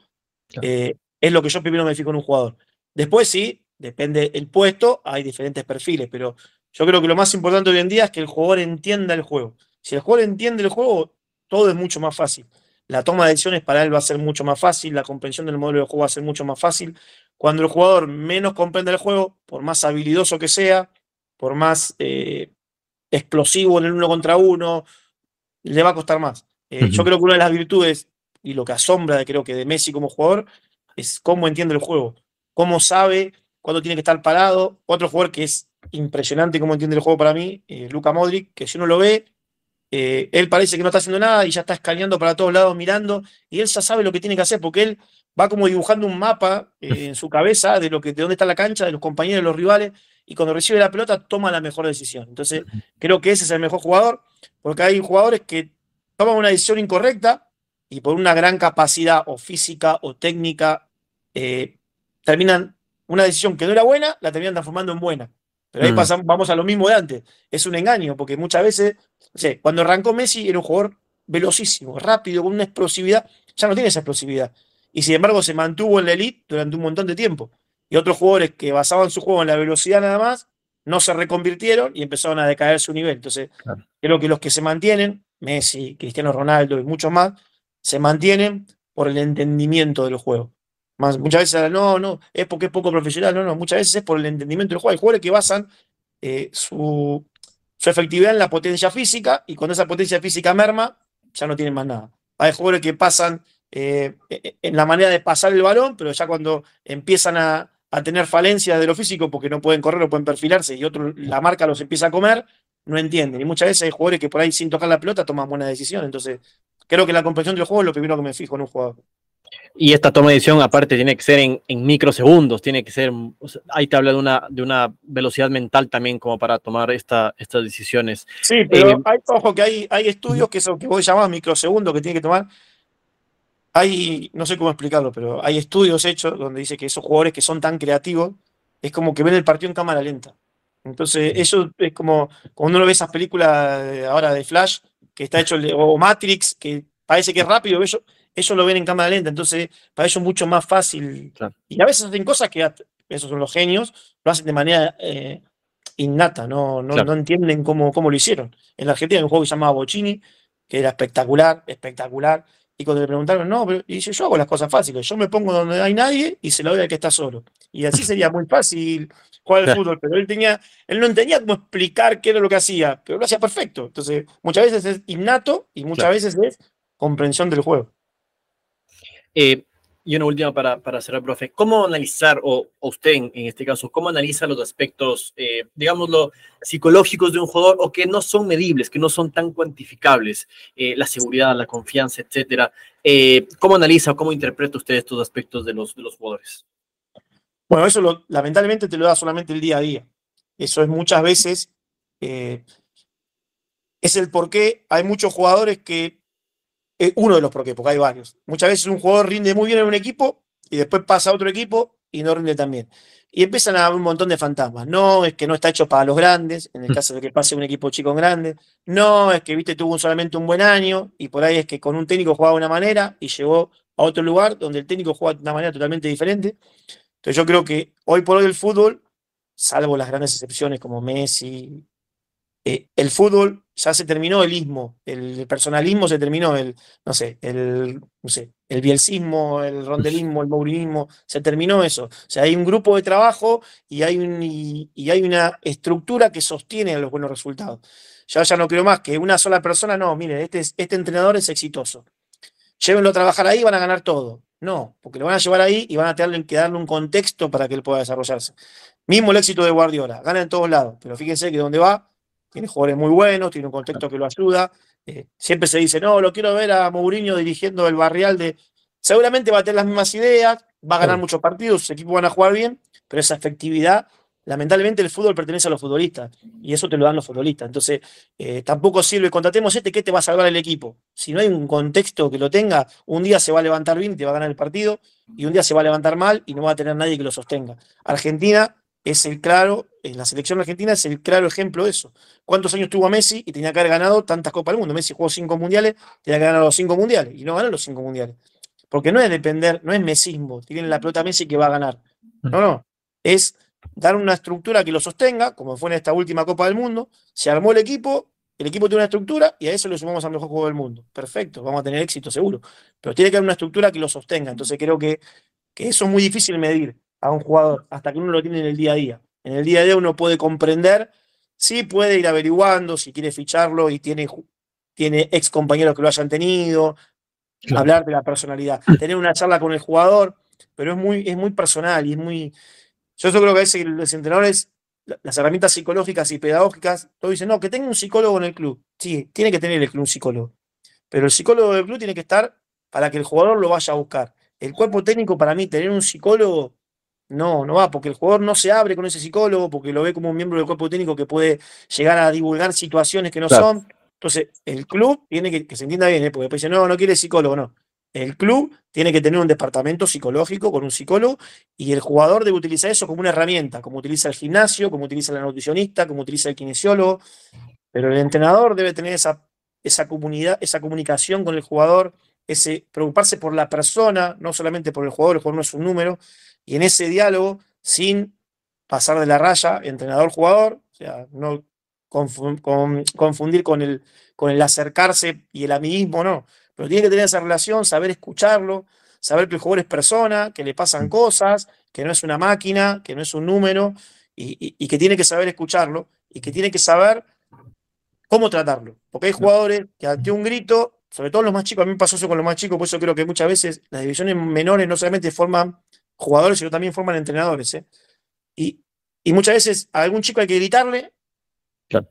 [SPEAKER 2] eh, es lo que yo primero me fijo en un jugador. Después sí, depende el puesto, hay diferentes perfiles, pero yo creo que lo más importante hoy en día es que el jugador entienda el juego. Si el jugador entiende el juego, todo es mucho más fácil. La toma de decisiones para él va a ser mucho más fácil, la comprensión del modelo de juego va a ser mucho más fácil, cuando el jugador menos comprende el juego, por más habilidoso que sea, por más eh, explosivo en el uno contra uno, le va a costar más. Eh, yo creo que una de las virtudes y lo que asombra de, creo que de Messi como jugador es cómo entiende el juego, cómo sabe cuándo tiene que estar parado. Otro jugador que es impresionante cómo entiende el juego para mí, eh, Luca Modric, que si uno lo ve, él parece que no está haciendo nada y ya está escaneando para todos lados mirando y él ya sabe lo que tiene que hacer porque él va como dibujando un mapa eh, en su cabeza de, lo que, de dónde está la cancha, de los compañeros, de los rivales, y cuando recibe la pelota toma la mejor decisión. Entonces, creo que ese es el mejor jugador, porque hay jugadores que toman una decisión incorrecta y por una gran capacidad o física o técnica eh, terminan una decisión que no era buena, la terminan transformando en buena. Pero ahí mm. pasamos, vamos a lo mismo de antes. Es un engaño, porque muchas veces, cuando arrancó Messi era un jugador velocísimo, rápido, con una explosividad, ya no tiene esa explosividad. Y sin embargo se mantuvo en la elite durante un montón de tiempo. Y otros jugadores que basaban su juego en la velocidad nada más, no se reconvirtieron y empezaron a decaer su nivel. Entonces, creo que los que se mantienen, Messi, Cristiano Ronaldo y muchos más, se mantienen por el entendimiento del juego. Más, muchas veces, no, no, es porque es poco profesional, no, no, muchas veces es por el entendimiento del juego. Hay jugadores que basan eh, su, su efectividad en la potencia física y cuando esa potencia física merma, ya no tienen más nada. Hay jugadores que pasan eh, en la manera de pasar el balón, pero ya cuando empiezan a, tener falencias de lo físico porque no pueden correr o pueden perfilarse y otro, la marca los empieza a comer, no entienden. Y muchas veces hay jugadores que por ahí sin tocar la pelota toman buena decisión. Entonces, creo que la comprensión del juego es lo primero que me fijo en un jugador.
[SPEAKER 1] Y esta toma de decisión, aparte, tiene que ser en, microsegundos, tiene que ser, ahí te habla de una, de una velocidad mental también como para tomar esta, estas decisiones.
[SPEAKER 2] Sí, pero eh, hay, ojo que hay, hay estudios que eso que vos llamás microsegundos que tiene que tomar. Hay, no sé cómo explicarlo, pero hay estudios hechos donde dice que esos jugadores que son tan creativos es como que ven el partido en cámara lenta. Entonces, eso es como cuando uno ve esas películas ahora de Flash, que está hecho, o Matrix, que parece que es rápido, ellos, ellos lo ven en cámara lenta, entonces para ellos es mucho más fácil. Y a veces hacen cosas que, esos son los genios, lo hacen de manera eh, innata, no, no, entienden cómo, cómo, lo hicieron. En la Argentina hay un juego que se llamaba Bocini, que era espectacular, espectacular. Y cuando le preguntaron, no, pero dice, yo hago las cosas fáciles, yo me pongo donde hay nadie y se lo doy al que está solo. Y así <laughs> sería muy fácil jugar al fútbol, pero él tenía, él no entendía cómo explicar qué era lo que hacía, pero lo hacía perfecto. Entonces, muchas veces es innato y muchas veces es comprensión del juego.
[SPEAKER 1] Eh, y una última para, para, cerrar, profe. ¿Cómo analizar, o, usted en, este caso, cómo analiza los aspectos, eh, digámoslo, psicológicos de un jugador o que no son medibles, que no son tan cuantificables? Eh, la seguridad, la confianza, etcétera. Eh, ¿Cómo analiza o cómo interpreta usted estos aspectos de los, de los jugadores?
[SPEAKER 2] Bueno, eso lamentablemente te lo da solamente el día a día. Eso es muchas veces, es el por qué hay muchos jugadores que uno de los por qué, porque hay varios. Muchas veces un jugador rinde muy bien en un equipo y después pasa a otro equipo y no rinde tan bien. Y empiezan a haber un montón de fantasmas. No, es que no está hecho para los grandes, en el mm. caso de que pase un equipo chico en grande. No, es que, viste, tuvo solamente un buen año y por ahí es que con un técnico jugaba de una manera y llegó a otro lugar donde el técnico juega de una manera totalmente diferente. Entonces yo creo que hoy por hoy el fútbol, salvo las grandes excepciones como Messi, eh, el fútbol ya se terminó el ismo, el personalismo se terminó, el, no sé, el, no sé, el bielcismo, el rondelismo, el maurinismo, se terminó eso. O sea, hay un grupo de trabajo y hay, una estructura que sostiene los buenos resultados. Ya, ya no creo más que una sola persona, no, mire, este, este entrenador es exitoso. Llévenlo a trabajar ahí y van a ganar todo. No, porque lo van a llevar ahí y van a tener que darle un contexto para que él pueda desarrollarse. Mismo el éxito de Guardiola, gana en todos lados, pero fíjense que donde va, tiene jugadores muy buenos, tiene un contexto que lo ayuda. Eh, siempre se dice, no, lo quiero ver a Mourinho dirigiendo el barrial de. Seguramente va a tener las mismas ideas, va a ganar muchos partidos, sus equipos van a jugar bien, pero esa efectividad, lamentablemente el fútbol pertenece a los futbolistas y eso te lo dan los futbolistas. Entonces, eh, tampoco sirve, contratemos este que te va a salvar el equipo. Si no hay un contexto que lo tenga, un día se va a levantar bien y te va a ganar el partido, y un día se va a levantar mal y no va a tener nadie que lo sostenga. Argentina es el claro, en la selección argentina es el claro ejemplo de eso. ¿Cuántos años tuvo Messi y tenía que haber ganado tantas Copas del Mundo? Messi jugó cinco mundiales, tenía que ganar los cinco mundiales y no ganó los cinco mundiales. Porque no es depender, no es mesismo, tienen la pelota Messi que va a ganar. No, no. Es dar una estructura que lo sostenga, como fue en esta última Copa del Mundo. Se armó el equipo, el equipo tiene una estructura y a eso le sumamos al mejor juego del mundo. Perfecto, vamos a tener éxito seguro. Pero tiene que haber una estructura que lo sostenga. Entonces creo que, que eso es muy difícil medir a un jugador hasta que uno lo tiene en el día a día. En el día a día uno puede comprender, sí puede ir averiguando si quiere ficharlo y tiene, tiene ex compañeros que lo hayan tenido, hablar de la personalidad, tener una charla con el jugador, pero es muy, es muy personal y es muy... Yo creo que a veces los entrenadores, las herramientas psicológicas y pedagógicas, todos dicen, no, que tenga un psicólogo en el club. Sí, tiene que tener el club un psicólogo. Pero el psicólogo del club tiene que estar para que el jugador lo vaya a buscar. El cuerpo técnico, para mí, tener un psicólogo no, no va, porque el jugador no se abre con ese psicólogo, porque lo ve como un miembro del cuerpo técnico que puede llegar a divulgar situaciones que no son. Entonces, el club tiene que, que se entienda bien, ¿eh? porque después dice, no, no quiere psicólogo, no. El club tiene que tener un departamento psicológico con un psicólogo y el jugador debe utilizar eso como una herramienta, como utiliza el gimnasio, como utiliza la nutricionista, como utiliza el kinesiólogo. Pero el entrenador debe tener esa, esa comunidad, esa comunicación con el jugador, ese preocuparse por la persona, no solamente por el jugador, el jugador no es un número, y en ese diálogo, sin pasar de la raya entrenador-jugador, o sea, no confundir con el, con el acercarse y el amiguismo, no. Pero tiene que tener esa relación, saber escucharlo, saber que el jugador es persona, que le pasan cosas, que no es una máquina, que no es un número, y, que tiene que saber escucharlo y que tiene que saber cómo tratarlo. Porque hay jugadores que ante un grito, sobre todo los más chicos, a mí me pasó eso con los más chicos, por eso creo que muchas veces las divisiones menores no solamente forman jugadores, sino también forman entrenadores. ¿eh? Y, muchas veces a algún chico hay que gritarle,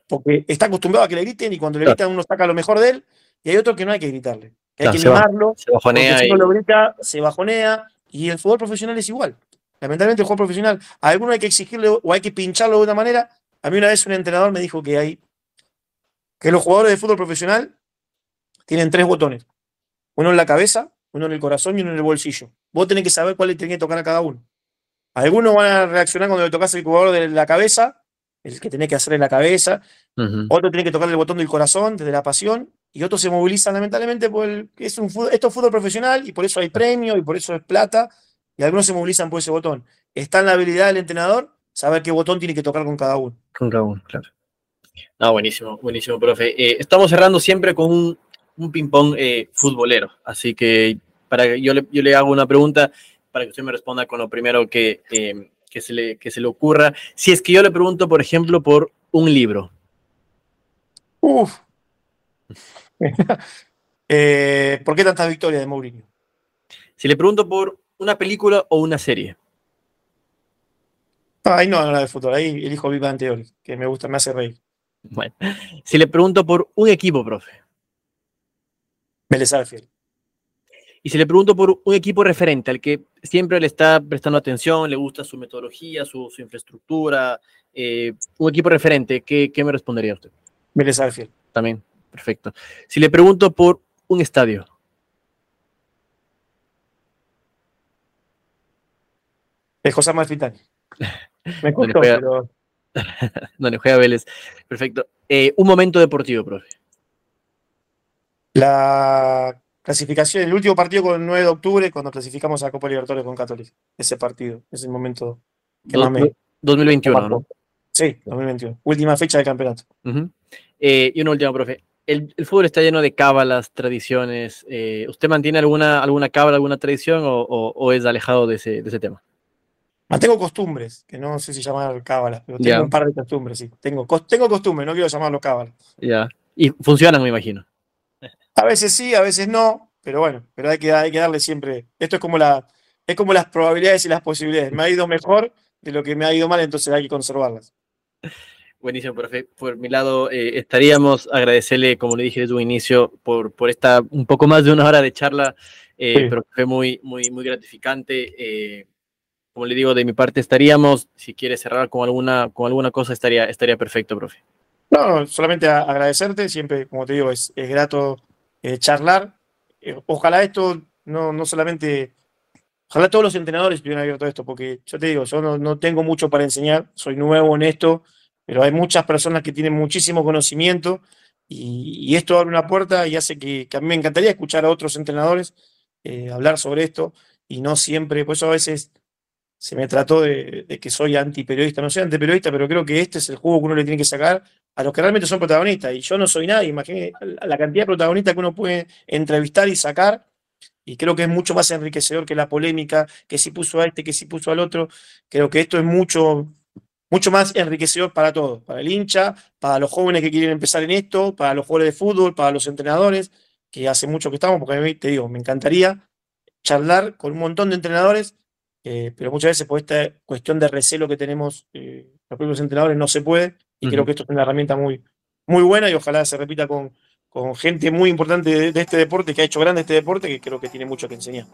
[SPEAKER 2] porque está acostumbrado a que le griten y cuando le gritan uno saca lo mejor de él, y hay otro que no hay que gritarle, que hay que mimarlo,
[SPEAKER 1] se bajonea
[SPEAKER 2] si lo grita, se bajonea, y el fútbol profesional es igual. Lamentablemente el juego profesional, a alguno hay que exigirle o hay que pincharlo de una manera. A mí una vez un entrenador me dijo que hay que los jugadores de fútbol profesional tienen tres botones. Uno en la cabeza, uno en el corazón y uno en el bolsillo. Vos tenés que saber cuál le tenés que tocar a cada uno. Algunos van a reaccionar cuando le tocas el jugador de la cabeza, el que tenés que hacer en la cabeza. Otro tiene que tocar el botón del corazón, desde la pasión y otros se movilizan lamentablemente porque es un esto es fútbol profesional y por eso hay premio y por eso es plata y algunos se movilizan por ese botón. Está en la habilidad del entrenador saber qué botón tiene que tocar con cada uno.
[SPEAKER 1] Con cada uno, claro. No, buenísimo, buenísimo, profe. Eh, estamos cerrando siempre con un, un ping-pong eh, futbolero, así que para yo le, yo le hago una pregunta para que usted me responda con lo primero que, eh, que, se le, que se le ocurra. Si es que yo le pregunto, por ejemplo, por un libro.
[SPEAKER 2] Uf, <laughs> Eh, ¿Por qué tantas victorias de Mourinho?
[SPEAKER 1] Si le pregunto por una película o una serie.
[SPEAKER 2] ahí no, no, de fútbol, ahí elijo Big Bang Theory, que me gusta, me hace reír.
[SPEAKER 1] Bueno, si le pregunto por un equipo, profe.
[SPEAKER 2] Vélez
[SPEAKER 1] Y si le pregunto por un equipo referente al que siempre le está prestando atención, le gusta su metodología, su, infraestructura, eh, un equipo referente, ¿qué, me respondería usted?
[SPEAKER 2] Vélez
[SPEAKER 1] También. Perfecto. Si le pregunto por un estadio.
[SPEAKER 2] Es José Amalfitani. <laughs> Me
[SPEAKER 1] costó, pero... <laughs> Donde juega Vélez. Perfecto. Eh, un momento deportivo, profe.
[SPEAKER 2] La clasificación, el último partido con el 9 de octubre, cuando clasificamos a Copa Libertadores con Católica. Ese partido, es el momento
[SPEAKER 1] que más me... 2021, ¿no?
[SPEAKER 2] Sí, 2021. Última fecha del campeonato.
[SPEAKER 1] Eh, y una última, profe el, fútbol está lleno de cábalas, tradiciones. Eh, ¿Usted mantiene alguna, alguna cábala, alguna tradición o, es alejado de ese, tema?
[SPEAKER 2] Mantengo costumbres, que no sé si llamar cábalas, pero tengo un par de costumbres, sí. Tengo, tengo costumbres, no quiero llamarlo cábalas.
[SPEAKER 1] Ya. Y funcionan, me imagino.
[SPEAKER 2] A veces sí, a veces no, pero bueno, pero hay que, hay que darle siempre. Esto es como, la, es como las probabilidades y las posibilidades. Me ha ido mejor de lo que me ha ido mal, entonces hay que conservarlas.
[SPEAKER 1] Buenísimo, profe. Por mi lado, eh, estaríamos agradecerle, como le dije desde un inicio, por, por esta un poco más de una hora de charla, eh, pero fue muy, muy, muy gratificante. Eh, como le digo, de mi parte estaríamos, si quiere cerrar con alguna, con alguna cosa, estaría, estaría perfecto, profe.
[SPEAKER 2] No, solamente agradecerte, siempre, como te digo, es, es grato charlar. ojalá esto no, no solamente Ojalá todos los entrenadores estuvieran abiertos a esto, porque yo te digo, yo no, no, tengo mucho para enseñar, soy nuevo en esto, pero hay muchas personas que tienen muchísimo conocimiento y, esto abre una puerta y hace que, a mí me encantaría escuchar a otros entrenadores eh, hablar sobre esto y no siempre, por eso a veces se me trató de, que soy antiperiodista, no soy antiperiodista, pero creo que este es el juego que uno le tiene que sacar a los que realmente son protagonistas y yo no soy nadie, imagínate la cantidad de protagonistas que uno puede entrevistar y sacar y creo que es mucho más enriquecedor que la polémica, que si puso a este, que si puso al otro. Creo que esto es mucho, mucho más enriquecedor para todos, para el hincha, para los jóvenes que quieren empezar en esto, para los jugadores de fútbol, para los entrenadores, que hace mucho que estamos, porque a mí te digo, me encantaría charlar con un montón de entrenadores, eh, pero muchas veces por esta cuestión de recelo que tenemos eh, los propios entrenadores no se puede, y creo que esto es una herramienta muy, muy buena y ojalá se repita con, con gente muy importante de, de este deporte, que ha hecho grande este deporte, que creo que tiene mucho que enseñar.